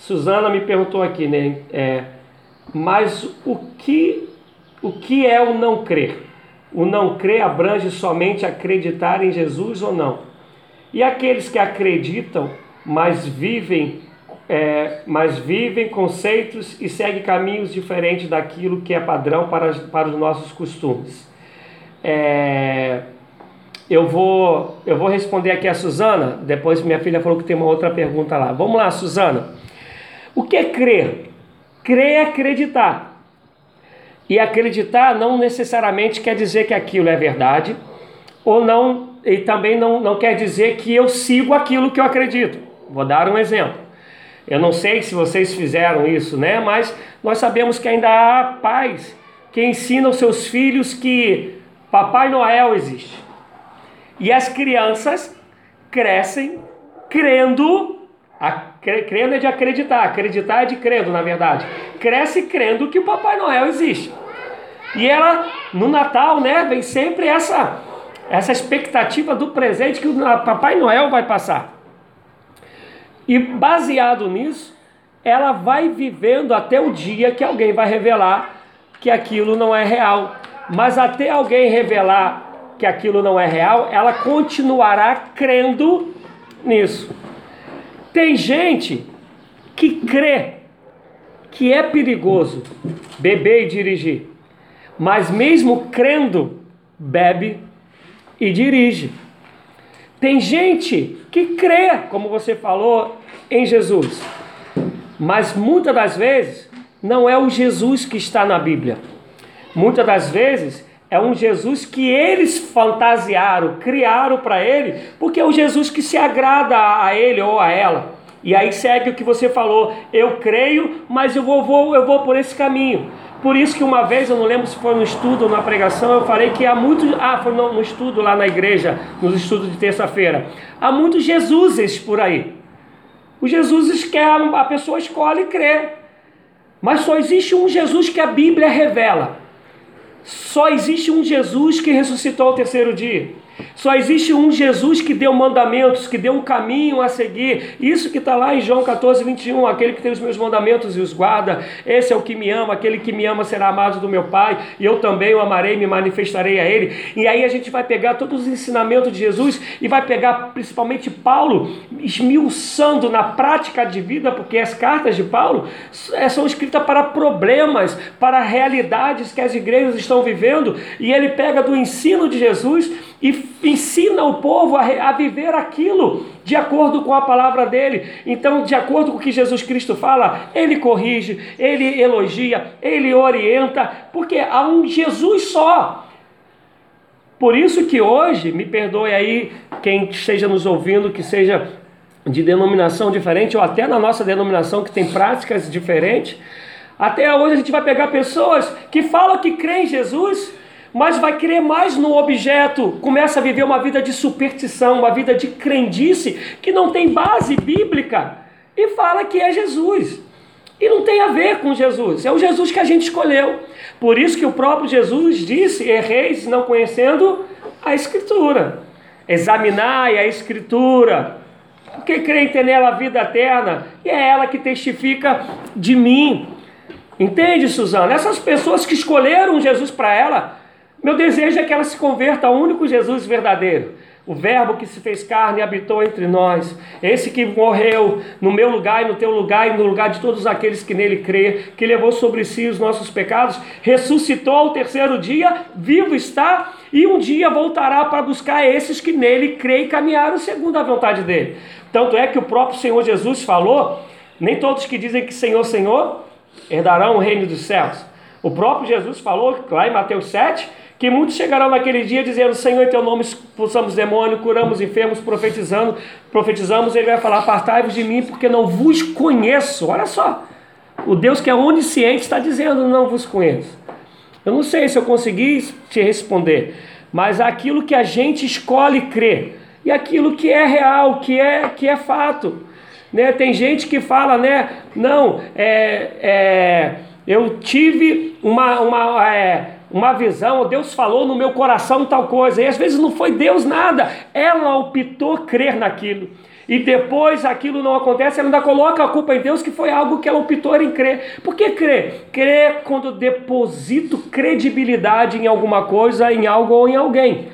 Suzana me perguntou aqui, né? É, mas o que, o que é o não crer? O não crer abrange somente acreditar em Jesus ou não? E aqueles que acreditam, mas vivem, é, mas vivem conceitos e seguem caminhos diferentes daquilo que é padrão para, para os nossos costumes. É, eu vou, eu vou responder aqui a Suzana, depois minha filha falou que tem uma outra pergunta lá. Vamos lá, Suzana. O que é crer? Crer é acreditar. E acreditar não necessariamente quer dizer que aquilo é verdade, ou não, e também não, não quer dizer que eu sigo aquilo que eu acredito. Vou dar um exemplo. Eu não sei se vocês fizeram isso, né? Mas nós sabemos que ainda há pais que ensinam seus filhos que Papai Noel existe. E as crianças crescem crendo crendo é de acreditar, acreditar é de crendo, na verdade. Cresce crendo que o Papai Noel existe. E ela, no Natal, né, vem sempre essa, essa expectativa do presente que o Papai Noel vai passar. E baseado nisso, ela vai vivendo até o dia que alguém vai revelar que aquilo não é real. Mas até alguém revelar que aquilo não é real, ela continuará crendo nisso. Tem gente que crê que é perigoso beber e dirigir, mas mesmo crendo, bebe e dirige. Tem gente que crê, como você falou, em Jesus, mas muitas das vezes não é o Jesus que está na Bíblia. Muitas das vezes é um Jesus que eles fantasiaram, criaram para ele, porque é o Jesus que se agrada a ele ou a ela. E aí segue o que você falou, eu creio, mas eu vou, vou, eu vou por esse caminho. Por isso que uma vez, eu não lembro se foi no estudo ou na pregação, eu falei que há muito. Ah, foi no, no estudo lá na igreja, nos estudos de terça-feira. Há muitos Jesuses por aí. Os Jesuses que a pessoa escolhe crer. Mas só existe um Jesus que a Bíblia revela. Só existe um Jesus que ressuscitou ao terceiro dia. Só existe um Jesus que deu mandamentos, que deu um caminho a seguir. Isso que está lá em João 14, 21. Aquele que tem os meus mandamentos e os guarda, esse é o que me ama. Aquele que me ama será amado do meu Pai, e eu também o amarei me manifestarei a ele. E aí a gente vai pegar todos os ensinamentos de Jesus e vai pegar principalmente Paulo, esmiuçando na prática de vida, porque as cartas de Paulo é, são escritas para problemas, para realidades que as igrejas estão vivendo, e ele pega do ensino de Jesus e ensina o povo a, a, viver aquilo de acordo com a palavra dele. Então, de acordo com o que Jesus Cristo fala, ele corrige, ele elogia, ele orienta, porque há um Jesus só. Por isso que hoje, me perdoe aí quem esteja nos ouvindo, que seja de denominação diferente, ou até na nossa denominação que tem práticas diferentes, até hoje a gente vai pegar pessoas que falam que creem em Jesus, mas vai crer mais no objeto, começa a viver uma vida de superstição, uma vida de crendice que não tem base bíblica e fala que é Jesus. E não tem a ver com Jesus, é o Jesus que a gente escolheu. Por isso que o próprio Jesus disse: erreis não conhecendo a Escritura. Examinai a Escritura, porque crê ter nela a vida eterna, e é ela que testifica de mim. Entende, Suzana? Essas pessoas que escolheram Jesus para ela, meu desejo é que ela se converta ao único Jesus verdadeiro. O Verbo que se fez carne e habitou entre nós. Esse que morreu no meu lugar e no teu lugar e no lugar de todos aqueles que nele crê, que levou sobre si os nossos pecados, ressuscitou ao terceiro dia, vivo está e um dia voltará para buscar esses que nele crê e caminharam segundo a vontade dele. Tanto é que o próprio Senhor Jesus falou: nem todos que dizem que Senhor, Senhor herdarão o reino dos céus. O próprio Jesus falou lá em Mateus 7 que muitos chegarão naquele dia dizendo: Senhor, em teu nome expulsamos demônio, curamos enfermos, profetizando, profetizamos. Ele vai falar: Apartai-vos de mim, porque não vos conheço. Olha só, o Deus que é onisciente está dizendo: Não vos conheço. Eu não sei se eu consegui te responder, mas aquilo que a gente escolhe crer e aquilo que é real, que é, que é fato. Né? Tem gente que fala, né? Não, é, é, eu tive uma, uma, é, uma visão, Deus falou no meu coração tal coisa, e às vezes não foi Deus nada, ela optou crer naquilo. E depois aquilo não acontece, ela ainda coloca a culpa em Deus, que foi algo que ela optou em crer. Por que crer? Crer quando deposito credibilidade em alguma coisa, em algo ou em alguém.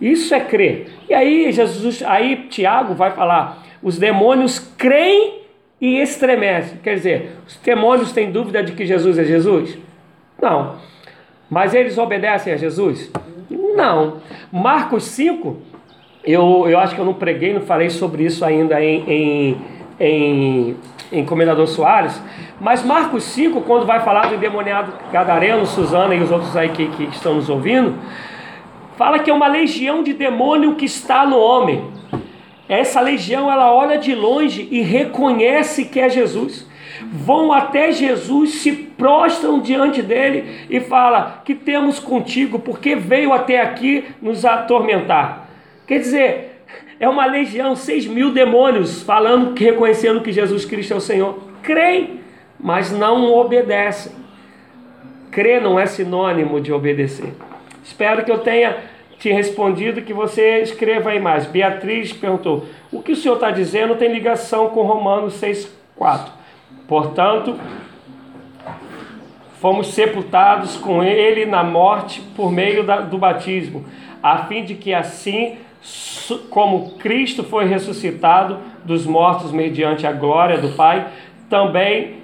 Isso é crer. E aí Jesus, aí Tiago vai falar: os demônios creem e estremecem. Quer dizer, os demônios têm dúvida de que Jesus é Jesus? Não. Mas eles obedecem a Jesus? Não. Marcos 5, eu, eu acho que eu não preguei, não falei sobre isso ainda em, em, em, em Comendador Soares, mas Marcos 5, quando vai falar do endemoniado Gadareno, Suzana e os outros aí que, que estão nos ouvindo, fala que é uma legião de demônio que está no homem. Essa legião ela olha de longe e reconhece que é Jesus. Vão até Jesus, se prostram diante dele e fala que temos contigo porque veio até aqui nos atormentar. Quer dizer, é uma legião, seis mil demônios falando, reconhecendo que Jesus Cristo é o Senhor. Creem, mas não obedecem. Crer não é sinônimo de obedecer. Espero que eu tenha te respondido que você escreva aí mais. Beatriz perguntou: o que o senhor está dizendo tem ligação com Romanos 6,4. Portanto, fomos sepultados com ele na morte por meio da, do batismo, a fim de que assim como Cristo foi ressuscitado dos mortos mediante a glória do Pai, também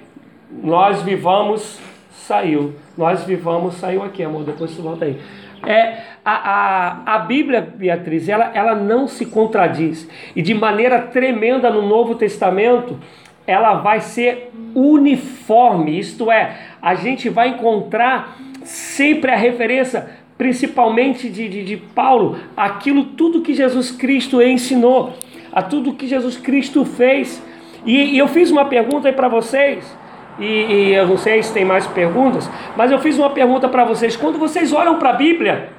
nós vivamos, saiu. Nós vivamos, saiu aqui, amor, depois você volta aí. É, a, a, a Bíblia, Beatriz, ela, ela não se contradiz. E de maneira tremenda no Novo Testamento, ela vai ser uniforme. Isto é, a gente vai encontrar sempre a referência, principalmente de, de, de Paulo, aquilo tudo que Jesus Cristo ensinou, a tudo que Jesus Cristo fez. E, e eu fiz uma pergunta aí para vocês e, e eu não sei se tem mais perguntas, mas eu fiz uma pergunta para vocês. Quando vocês olham para a Bíblia,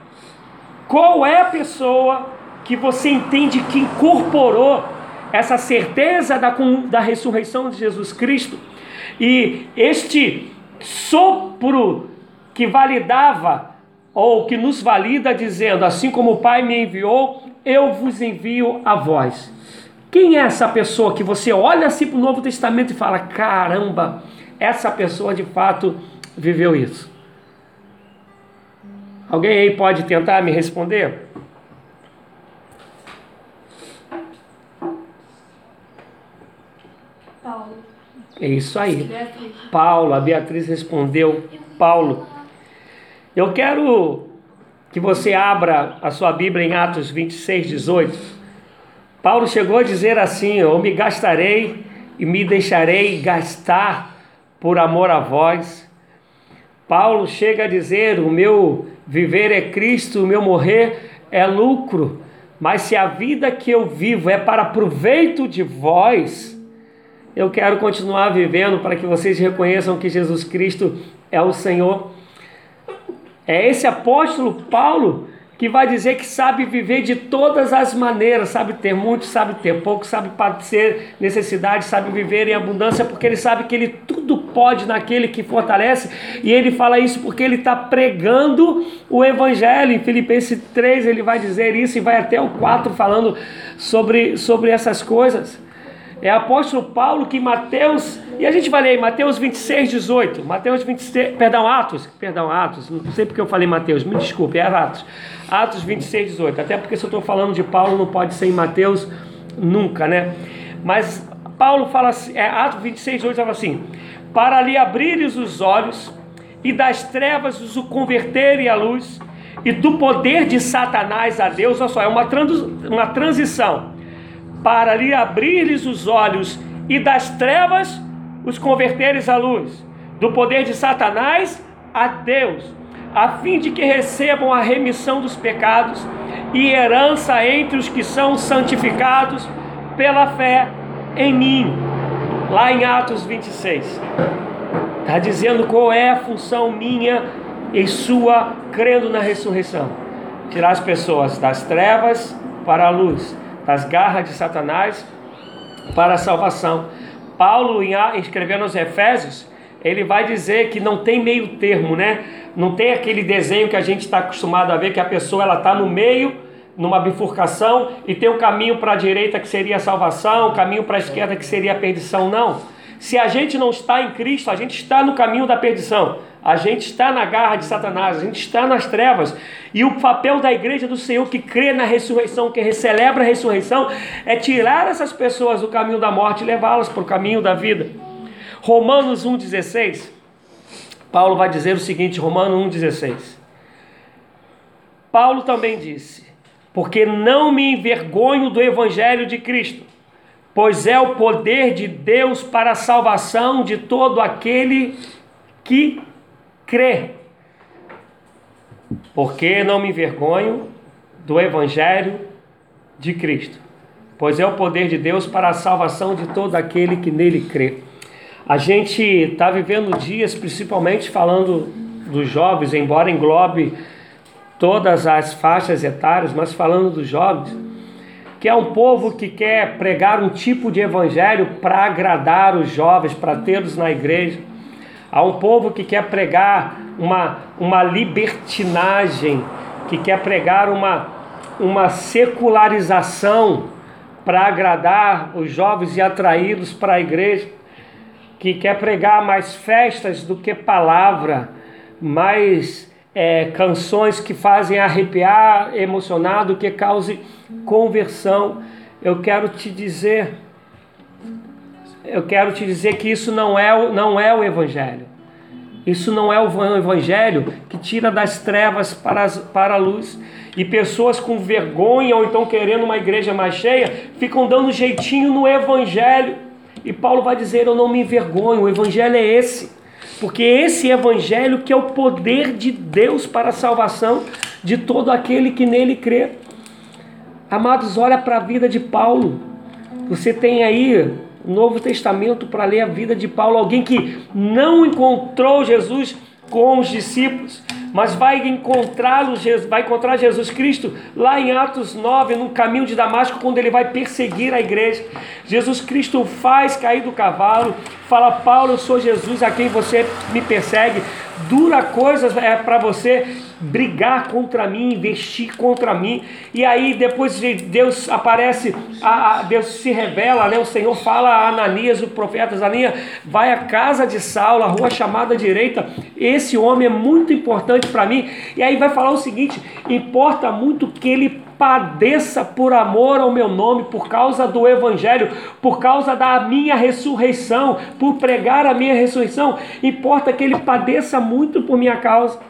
qual é a pessoa que você entende que incorporou essa certeza da, da ressurreição de Jesus Cristo e este sopro que validava ou que nos valida dizendo, assim como o Pai me enviou, eu vos envio a vós. Quem é essa pessoa que você olha assim para o Novo Testamento e fala: caramba, essa pessoa de fato viveu isso? Alguém aí pode tentar me responder? Paulo. É isso aí. Paulo, a Beatriz respondeu, Paulo. Eu quero que você abra a sua Bíblia em Atos 26, 18. Paulo chegou a dizer assim: Eu me gastarei e me deixarei gastar por amor a vós. Paulo chega a dizer: o meu viver é Cristo, o meu morrer é lucro. Mas se a vida que eu vivo é para proveito de vós, eu quero continuar vivendo para que vocês reconheçam que Jesus Cristo é o Senhor. É esse apóstolo Paulo que vai dizer que sabe viver de todas as maneiras, sabe ter muito, sabe ter pouco, sabe padecer necessidade, sabe viver em abundância, porque ele sabe que ele tudo pode naquele que fortalece. E ele fala isso porque ele está pregando o Evangelho. Em Filipenses 3 ele vai dizer isso e vai até o 4 falando sobre, sobre essas coisas. É apóstolo Paulo que Mateus, e a gente vai ler Mateus 26, 18. Mateus 26, perdão, Atos, perdão, Atos, não sei porque eu falei Mateus, me desculpe, é Atos. Atos 26, 18. Até porque se eu estou falando de Paulo, não pode ser em Mateus nunca, né? Mas Paulo fala assim, é, Atos 26, 18 fala assim: para lhe abrires os olhos e das trevas os converterem à luz, e do poder de Satanás a Deus, olha só, é uma, trans, uma transição. Para lhe abrires os olhos e das trevas os converteres à luz, do poder de Satanás a Deus, a fim de que recebam a remissão dos pecados e herança entre os que são santificados pela fé em mim. Lá em Atos 26. Está dizendo qual é a função minha e sua, crendo na ressurreição. Tirar as pessoas das trevas para a luz, das garras de Satanás para a salvação. Paulo, em escrevendo aos Efésios, ele vai dizer que não tem meio termo, né? Não tem aquele desenho que a gente está acostumado a ver que a pessoa ela está no meio, numa bifurcação e tem o um caminho para a direita que seria a salvação, o um caminho para a esquerda que seria a perdição. Não. Se a gente não está em Cristo, a gente está no caminho da perdição. A gente está na garra de Satanás, a gente está nas trevas. E o papel da igreja do Senhor que crê na ressurreição, que celebra a ressurreição, é tirar essas pessoas do caminho da morte e levá-las para o caminho da vida. Romanos 1,16, Paulo vai dizer o seguinte: Romanos 1,16. Paulo também disse: Porque não me envergonho do evangelho de Cristo, pois é o poder de Deus para a salvação de todo aquele que crê. Porque não me envergonho do evangelho de Cristo, pois é o poder de Deus para a salvação de todo aquele que nele crê. A gente está vivendo dias, principalmente falando dos jovens, embora englobe todas as faixas etárias, mas falando dos jovens, que é um povo que quer pregar um tipo de evangelho para agradar os jovens, para tê-los na igreja. Há um povo que quer pregar uma, uma libertinagem, que quer pregar uma, uma secularização para agradar os jovens e atraí-los para a igreja que quer pregar mais festas do que palavra, mais é, canções que fazem arrepiar, emocionar, do que cause conversão. Eu quero te dizer, eu quero te dizer que isso não é, não é o Evangelho. Isso não é o Evangelho que tira das trevas para, as, para a luz. E pessoas com vergonha ou então querendo uma igreja mais cheia ficam dando jeitinho no Evangelho e Paulo vai dizer: Eu não me envergonho, o evangelho é esse. Porque esse evangelho que é o poder de Deus para a salvação de todo aquele que nele crê. Amados, olha para a vida de Paulo. Você tem aí Novo Testamento para ler a vida de Paulo, alguém que não encontrou Jesus com os discípulos, mas vai encontrá-lo, vai encontrar Jesus Cristo lá em Atos 9, no caminho de Damasco, quando ele vai perseguir a igreja. Jesus Cristo faz cair do cavalo, fala: Paulo, eu sou Jesus a quem você me persegue. Dura coisas é para você brigar contra mim, investir contra mim. E aí depois Deus aparece, a, a, Deus se revela, né? O Senhor fala a Ananias, o profeta Ananias, vai à casa de Saulo, a rua chamada direita. Esse homem é muito importante para mim. E aí vai falar o seguinte: importa muito que ele padeça por amor ao meu nome, por causa do Evangelho, por causa da minha ressurreição, por pregar a minha ressurreição. Importa que ele padeça muito por minha causa.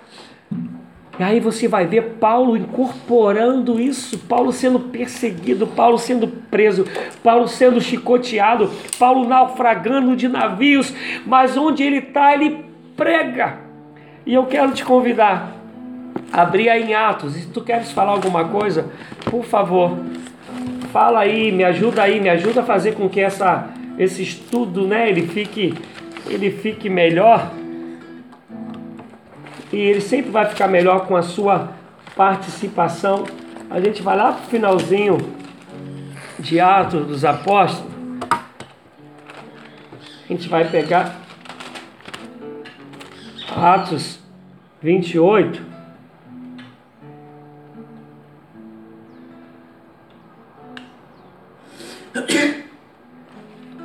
E aí você vai ver Paulo incorporando isso, Paulo sendo perseguido, Paulo sendo preso, Paulo sendo chicoteado, Paulo naufragando de navios, mas onde ele está, ele prega. E eu quero te convidar a abrir aí em Atos. E se tu queres falar alguma coisa, por favor, fala aí, me ajuda aí, me ajuda a fazer com que essa, esse estudo, né, ele fique, ele fique melhor e ele sempre vai ficar melhor com a sua participação. A gente vai lá para o finalzinho de Atos dos Apóstolos. A gente vai pegar Atos 28.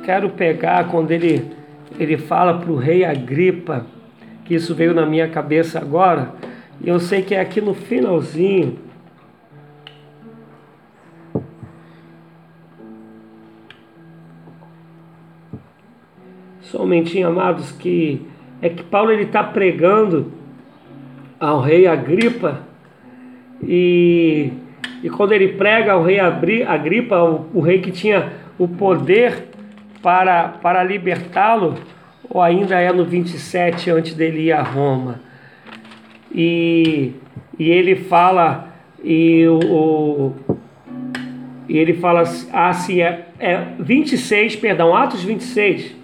Quero pegar quando ele, ele fala para o rei Agripa, que isso veio na minha cabeça agora, e eu sei que é aqui no finalzinho. Somente, amados, que é que Paulo ele está pregando ao rei Agripa e, e quando ele prega ao rei Agripa, o, o rei que tinha o poder para, para libertá-lo, ou ainda é no 27 antes dele ir a Roma. E, e ele fala, e o, e ele fala assim, é, é 26, perdão, Atos 26,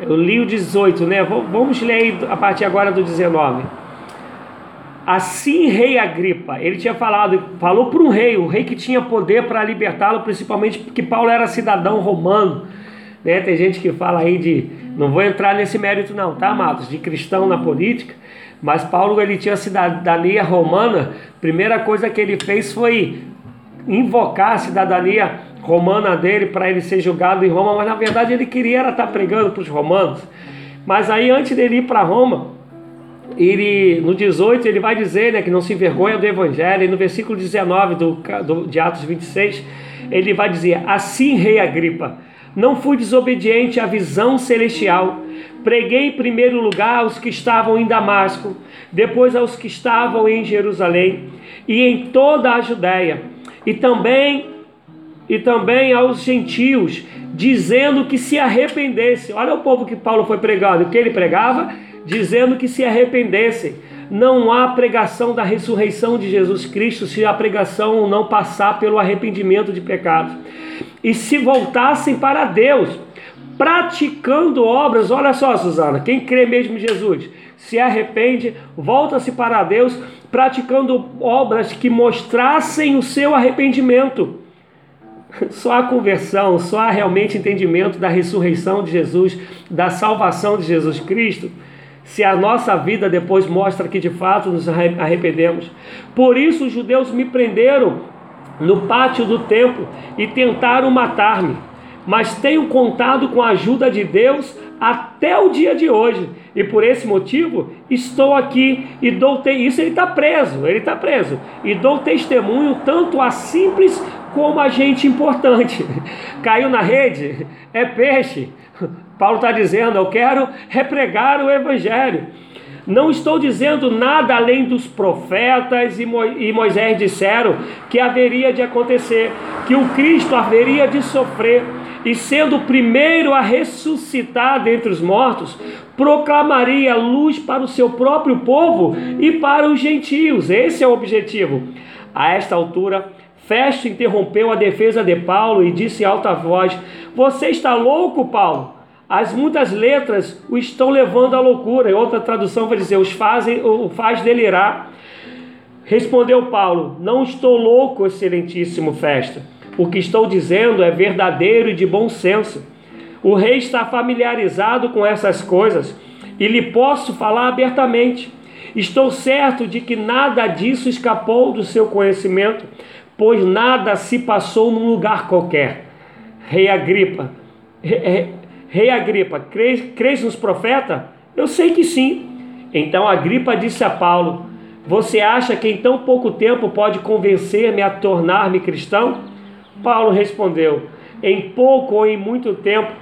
Eu li o 18, né? Vamos ler a partir agora do 19. Assim, rei Agripa, ele tinha falado, falou para um rei, o rei que tinha poder para libertá-lo, principalmente porque Paulo era cidadão romano. Né? Tem gente que fala aí de, não vou entrar nesse mérito não, tá, amados? De cristão na política, mas Paulo ele tinha cidadania romana. Primeira coisa que ele fez foi invocar a cidadania romana dele para ele ser julgado em Roma, mas na verdade ele queria era estar tá pregando para os romanos. Mas aí antes dele ir para Roma, ele no 18 ele vai dizer né, que não se envergonha do evangelho, e no versículo 19 do, do, de Atos 26, ele vai dizer: Assim, rei Agripa, não fui desobediente à visão celestial. Preguei em primeiro lugar aos que estavam em Damasco, depois aos que estavam em Jerusalém e em toda a Judéia, e também e também aos gentios, dizendo que se arrependessem. Olha o povo que Paulo foi pregando, o que ele pregava? Dizendo que se arrependessem. Não há pregação da ressurreição de Jesus Cristo se a pregação não passar pelo arrependimento de pecados. E se voltassem para Deus, praticando obras, olha só, Suzana, quem crê mesmo em Jesus, se arrepende, volta-se para Deus, praticando obras que mostrassem o seu arrependimento. Só a conversão, só realmente entendimento da ressurreição de Jesus, da salvação de Jesus Cristo, se a nossa vida depois mostra que de fato nos arrependemos. Por isso os judeus me prenderam no pátio do templo e tentaram matar-me. Mas tenho contado com a ajuda de Deus até o dia de hoje. E por esse motivo estou aqui e dou isso ele está preso, ele está preso. E dou testemunho tanto a simples como a gente importante. Caiu na rede, é peixe. Paulo está dizendo: Eu quero repregar o Evangelho. Não estou dizendo nada além dos profetas e Moisés disseram que haveria de acontecer, que o Cristo haveria de sofrer e sendo o primeiro a ressuscitar dentre os mortos, proclamaria luz para o seu próprio povo e para os gentios. Esse é o objetivo. A esta altura, Festo interrompeu a defesa de Paulo e disse em alta voz: Você está louco, Paulo? As muitas letras o estão levando à loucura. E outra tradução vai dizer: os fazem, o faz delirar. Respondeu Paulo: Não estou louco, excelentíssimo Festo. O que estou dizendo é verdadeiro e de bom senso. O rei está familiarizado com essas coisas e lhe posso falar abertamente. Estou certo de que nada disso escapou do seu conhecimento pois nada se passou num lugar qualquer. Rei Agripa, Rei Agripa, crês, crês nos profetas? Eu sei que sim. Então Agripa disse a Paulo: Você acha que em tão pouco tempo pode convencer-me a tornar-me cristão? Paulo respondeu: Em pouco ou em muito tempo,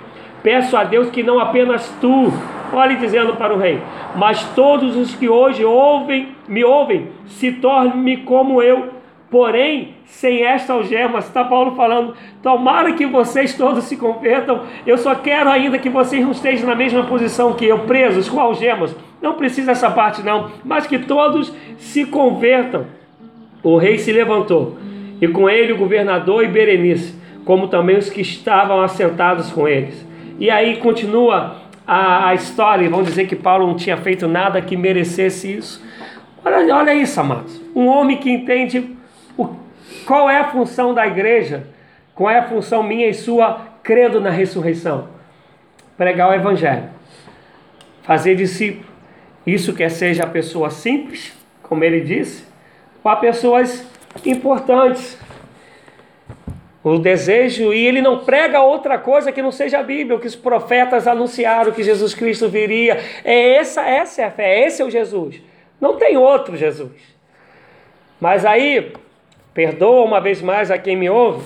peço a Deus que não apenas tu, olhe dizendo para o rei, mas todos os que hoje ouvem, me ouvem, se tornem como eu Porém, sem esta algema, está Paulo falando, tomara que vocês todos se convertam. Eu só quero ainda que vocês não estejam na mesma posição que eu, presos com algemas. Não precisa essa parte não, mas que todos se convertam. O rei se levantou, e com ele o governador e Berenice, como também os que estavam assentados com eles. E aí continua a, a história, vão dizer que Paulo não tinha feito nada que merecesse isso. Olha, olha isso, amados. Um homem que entende o, qual é a função da igreja? Qual é a função minha e sua crendo na ressurreição. Pregar o Evangelho. Fazer discípulo. Isso quer seja a pessoa simples, como ele disse, ou a pessoas importantes. O desejo, e ele não prega outra coisa que não seja a Bíblia, que os profetas anunciaram que Jesus Cristo viria. É essa, essa é a fé, esse é o Jesus. Não tem outro Jesus. Mas aí, perdoa uma vez mais a quem me ouve,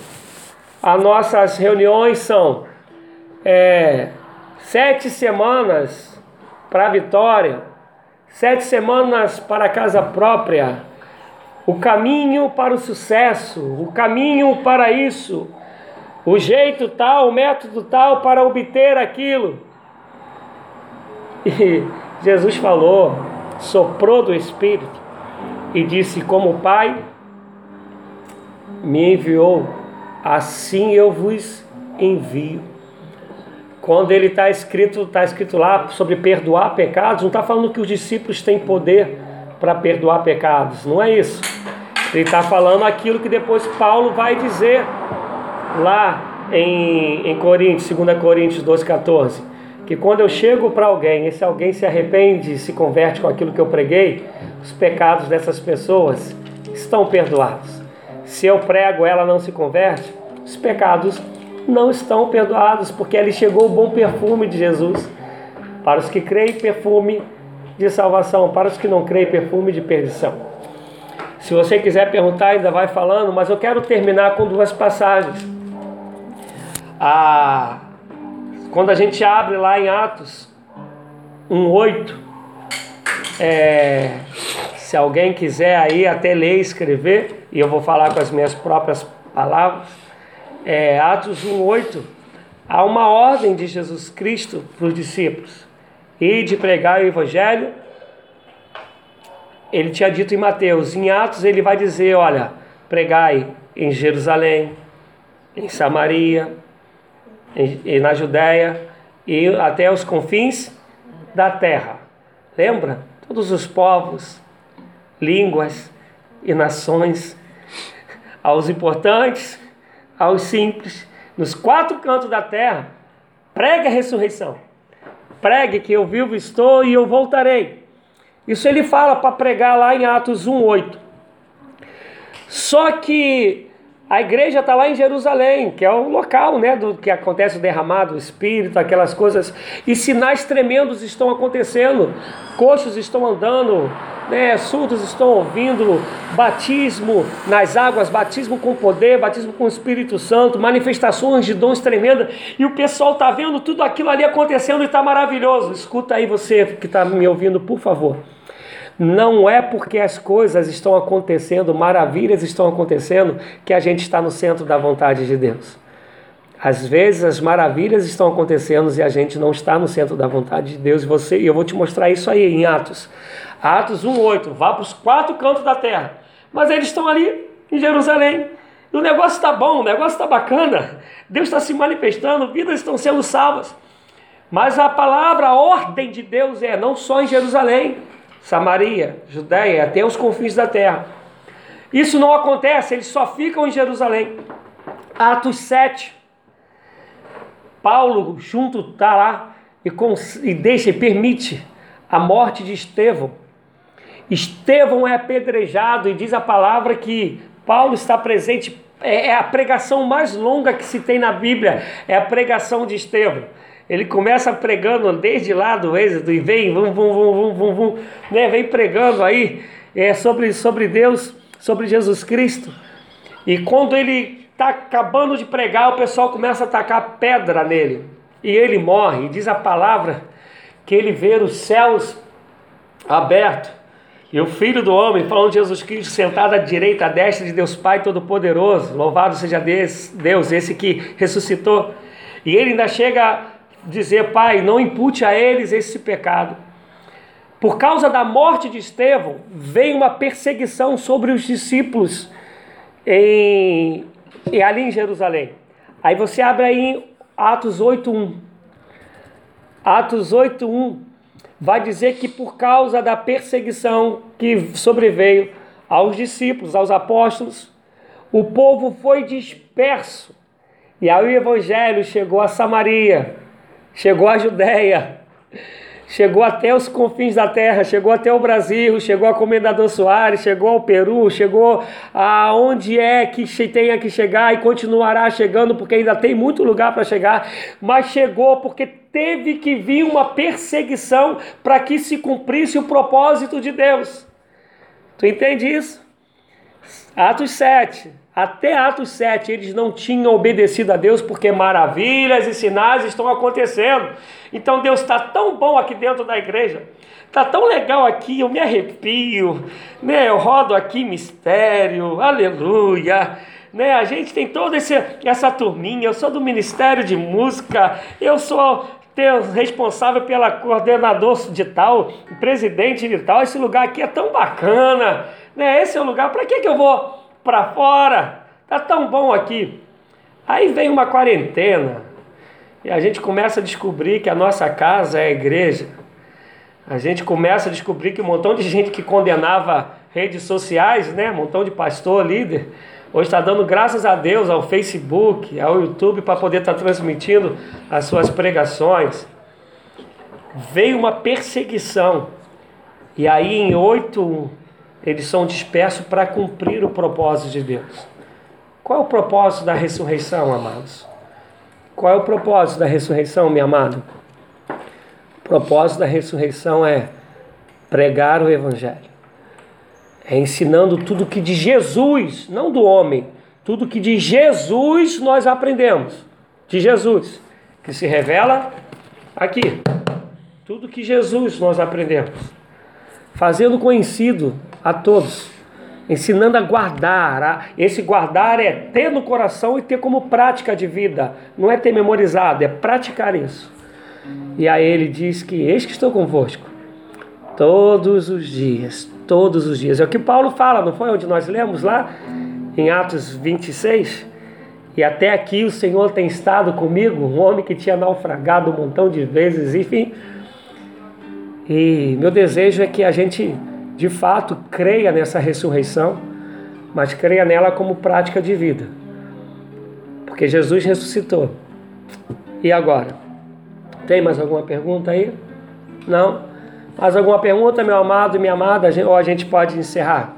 as nossas reuniões são é, sete semanas para a vitória, sete semanas para a casa própria, o caminho para o sucesso, o caminho para isso, o jeito tal, o método tal para obter aquilo. E Jesus falou, soprou do Espírito e disse: Como o Pai me enviou, assim eu vos envio. Quando ele está escrito, está escrito lá sobre perdoar pecados, não está falando que os discípulos têm poder para perdoar pecados, não é isso. Ele está falando aquilo que depois Paulo vai dizer lá em, em Coríntios, 2 Coríntios 12, 14. Que quando eu chego para alguém, esse alguém se arrepende, se converte com aquilo que eu preguei, os pecados dessas pessoas estão perdoados. Se eu prego, ela não se converte, os pecados não estão perdoados, porque ali chegou o bom perfume de Jesus. Para os que creem, perfume de salvação, para os que não creem, perfume de perdição. Se você quiser perguntar, ainda vai falando, mas eu quero terminar com duas passagens. Ah, quando a gente abre lá em Atos 1,8, é, se alguém quiser aí até ler e escrever, e eu vou falar com as minhas próprias palavras, é, Atos 1,8, há uma ordem de Jesus Cristo para os discípulos, e de pregar o Evangelho. Ele tinha dito em Mateus, em Atos ele vai dizer: olha, pregai em Jerusalém, em Samaria, e na Judéia e até os confins da terra. Lembra? Todos os povos, línguas e nações, aos importantes aos simples, nos quatro cantos da terra, pregue a ressurreição. Pregue que eu vivo estou e eu voltarei. Isso ele fala para pregar lá em Atos 1:8. Só que a igreja está lá em Jerusalém, que é o local né, do que acontece o derramado, o Espírito, aquelas coisas, e sinais tremendos estão acontecendo, coxos estão andando, né, surdos estão ouvindo, batismo nas águas, batismo com poder, batismo com o Espírito Santo, manifestações de dons tremendas, e o pessoal está vendo tudo aquilo ali acontecendo e está maravilhoso. Escuta aí você que está me ouvindo, por favor. Não é porque as coisas estão acontecendo, maravilhas estão acontecendo, que a gente está no centro da vontade de Deus. Às vezes as maravilhas estão acontecendo e a gente não está no centro da vontade de Deus. E você, eu vou te mostrar isso aí em Atos. Atos 1,8, vá para os quatro cantos da terra. Mas eles estão ali em Jerusalém. E o negócio está bom, o negócio está bacana. Deus está se manifestando, vidas estão sendo salvas. Mas a palavra, a ordem de Deus é não só em Jerusalém, Samaria, Judéia, até os confins da terra. Isso não acontece, eles só ficam em Jerusalém. Atos 7. Paulo junto está lá e, e deixa e permite a morte de Estevão. Estevão é apedrejado e diz a palavra que Paulo está presente. É, é a pregação mais longa que se tem na Bíblia, é a pregação de Estevão. Ele começa pregando desde lá do êxodo e vem, vum, vum, vum, vum, vum, né? vem pregando aí é, sobre, sobre Deus, sobre Jesus Cristo. E quando ele está acabando de pregar, o pessoal começa a atacar pedra nele. E ele morre. E diz a palavra que ele vê os céus abertos e o Filho do Homem, falando de Jesus Cristo, sentado à direita, à destra de Deus Pai Todo-Poderoso, louvado seja Deus, esse que ressuscitou. E ele ainda chega dizer: Pai, não impute a eles esse pecado. Por causa da morte de Estevão, vem uma perseguição sobre os discípulos em, ali em Jerusalém. Aí você abre aí em Atos 8.1. Atos 8.1 vai dizer que por causa da perseguição que sobreveio aos discípulos, aos apóstolos, o povo foi disperso E aí o evangelho chegou a Samaria, chegou a Judéia, chegou até os confins da terra, chegou até o Brasil, chegou a Comendador Soares, chegou ao Peru, chegou aonde é que tenha que chegar e continuará chegando, porque ainda tem muito lugar para chegar, mas chegou porque teve que vir uma perseguição para que se cumprisse o propósito de Deus. Tu entende isso? Atos 7. Até Atos 7 eles não tinham obedecido a Deus porque maravilhas e sinais estão acontecendo. Então Deus está tão bom aqui dentro da igreja, está tão legal aqui, eu me arrepio, né? eu rodo aqui mistério, aleluia. Né? A gente tem toda essa turminha, eu sou do Ministério de Música, eu sou responsável pela coordenador de tal, presidente de tal, esse lugar aqui é tão bacana, né? Esse é o lugar, para que, que eu vou para fora? Tá tão bom aqui. Aí vem uma quarentena e a gente começa a descobrir que a nossa casa é a igreja. A gente começa a descobrir que um montão de gente que condenava redes sociais, né? Um montão de pastor, líder, hoje está dando graças a Deus ao Facebook, ao YouTube para poder estar tá transmitindo as suas pregações. Veio uma perseguição. E aí em oito eles são dispersos para cumprir o propósito de Deus. Qual é o propósito da ressurreição, amados? Qual é o propósito da ressurreição, meu amado? O propósito da ressurreição é pregar o Evangelho. É ensinando tudo que de Jesus, não do homem, tudo que de Jesus nós aprendemos. De Jesus, que se revela aqui. Tudo que Jesus nós aprendemos. Fazendo conhecido a todos, ensinando a guardar. Esse guardar é ter no coração e ter como prática de vida, não é ter memorizado, é praticar isso. E aí ele diz que eis que estou convosco todos os dias, todos os dias. É o que Paulo fala, não foi onde nós lemos lá em Atos 26? E até aqui o Senhor tem estado comigo, um homem que tinha naufragado um montão de vezes, enfim. E meu desejo é que a gente de fato creia nessa ressurreição, mas creia nela como prática de vida. Porque Jesus ressuscitou. E agora? Tem mais alguma pergunta aí? Não? Mais alguma pergunta, meu amado e minha amada? Ou a gente pode encerrar?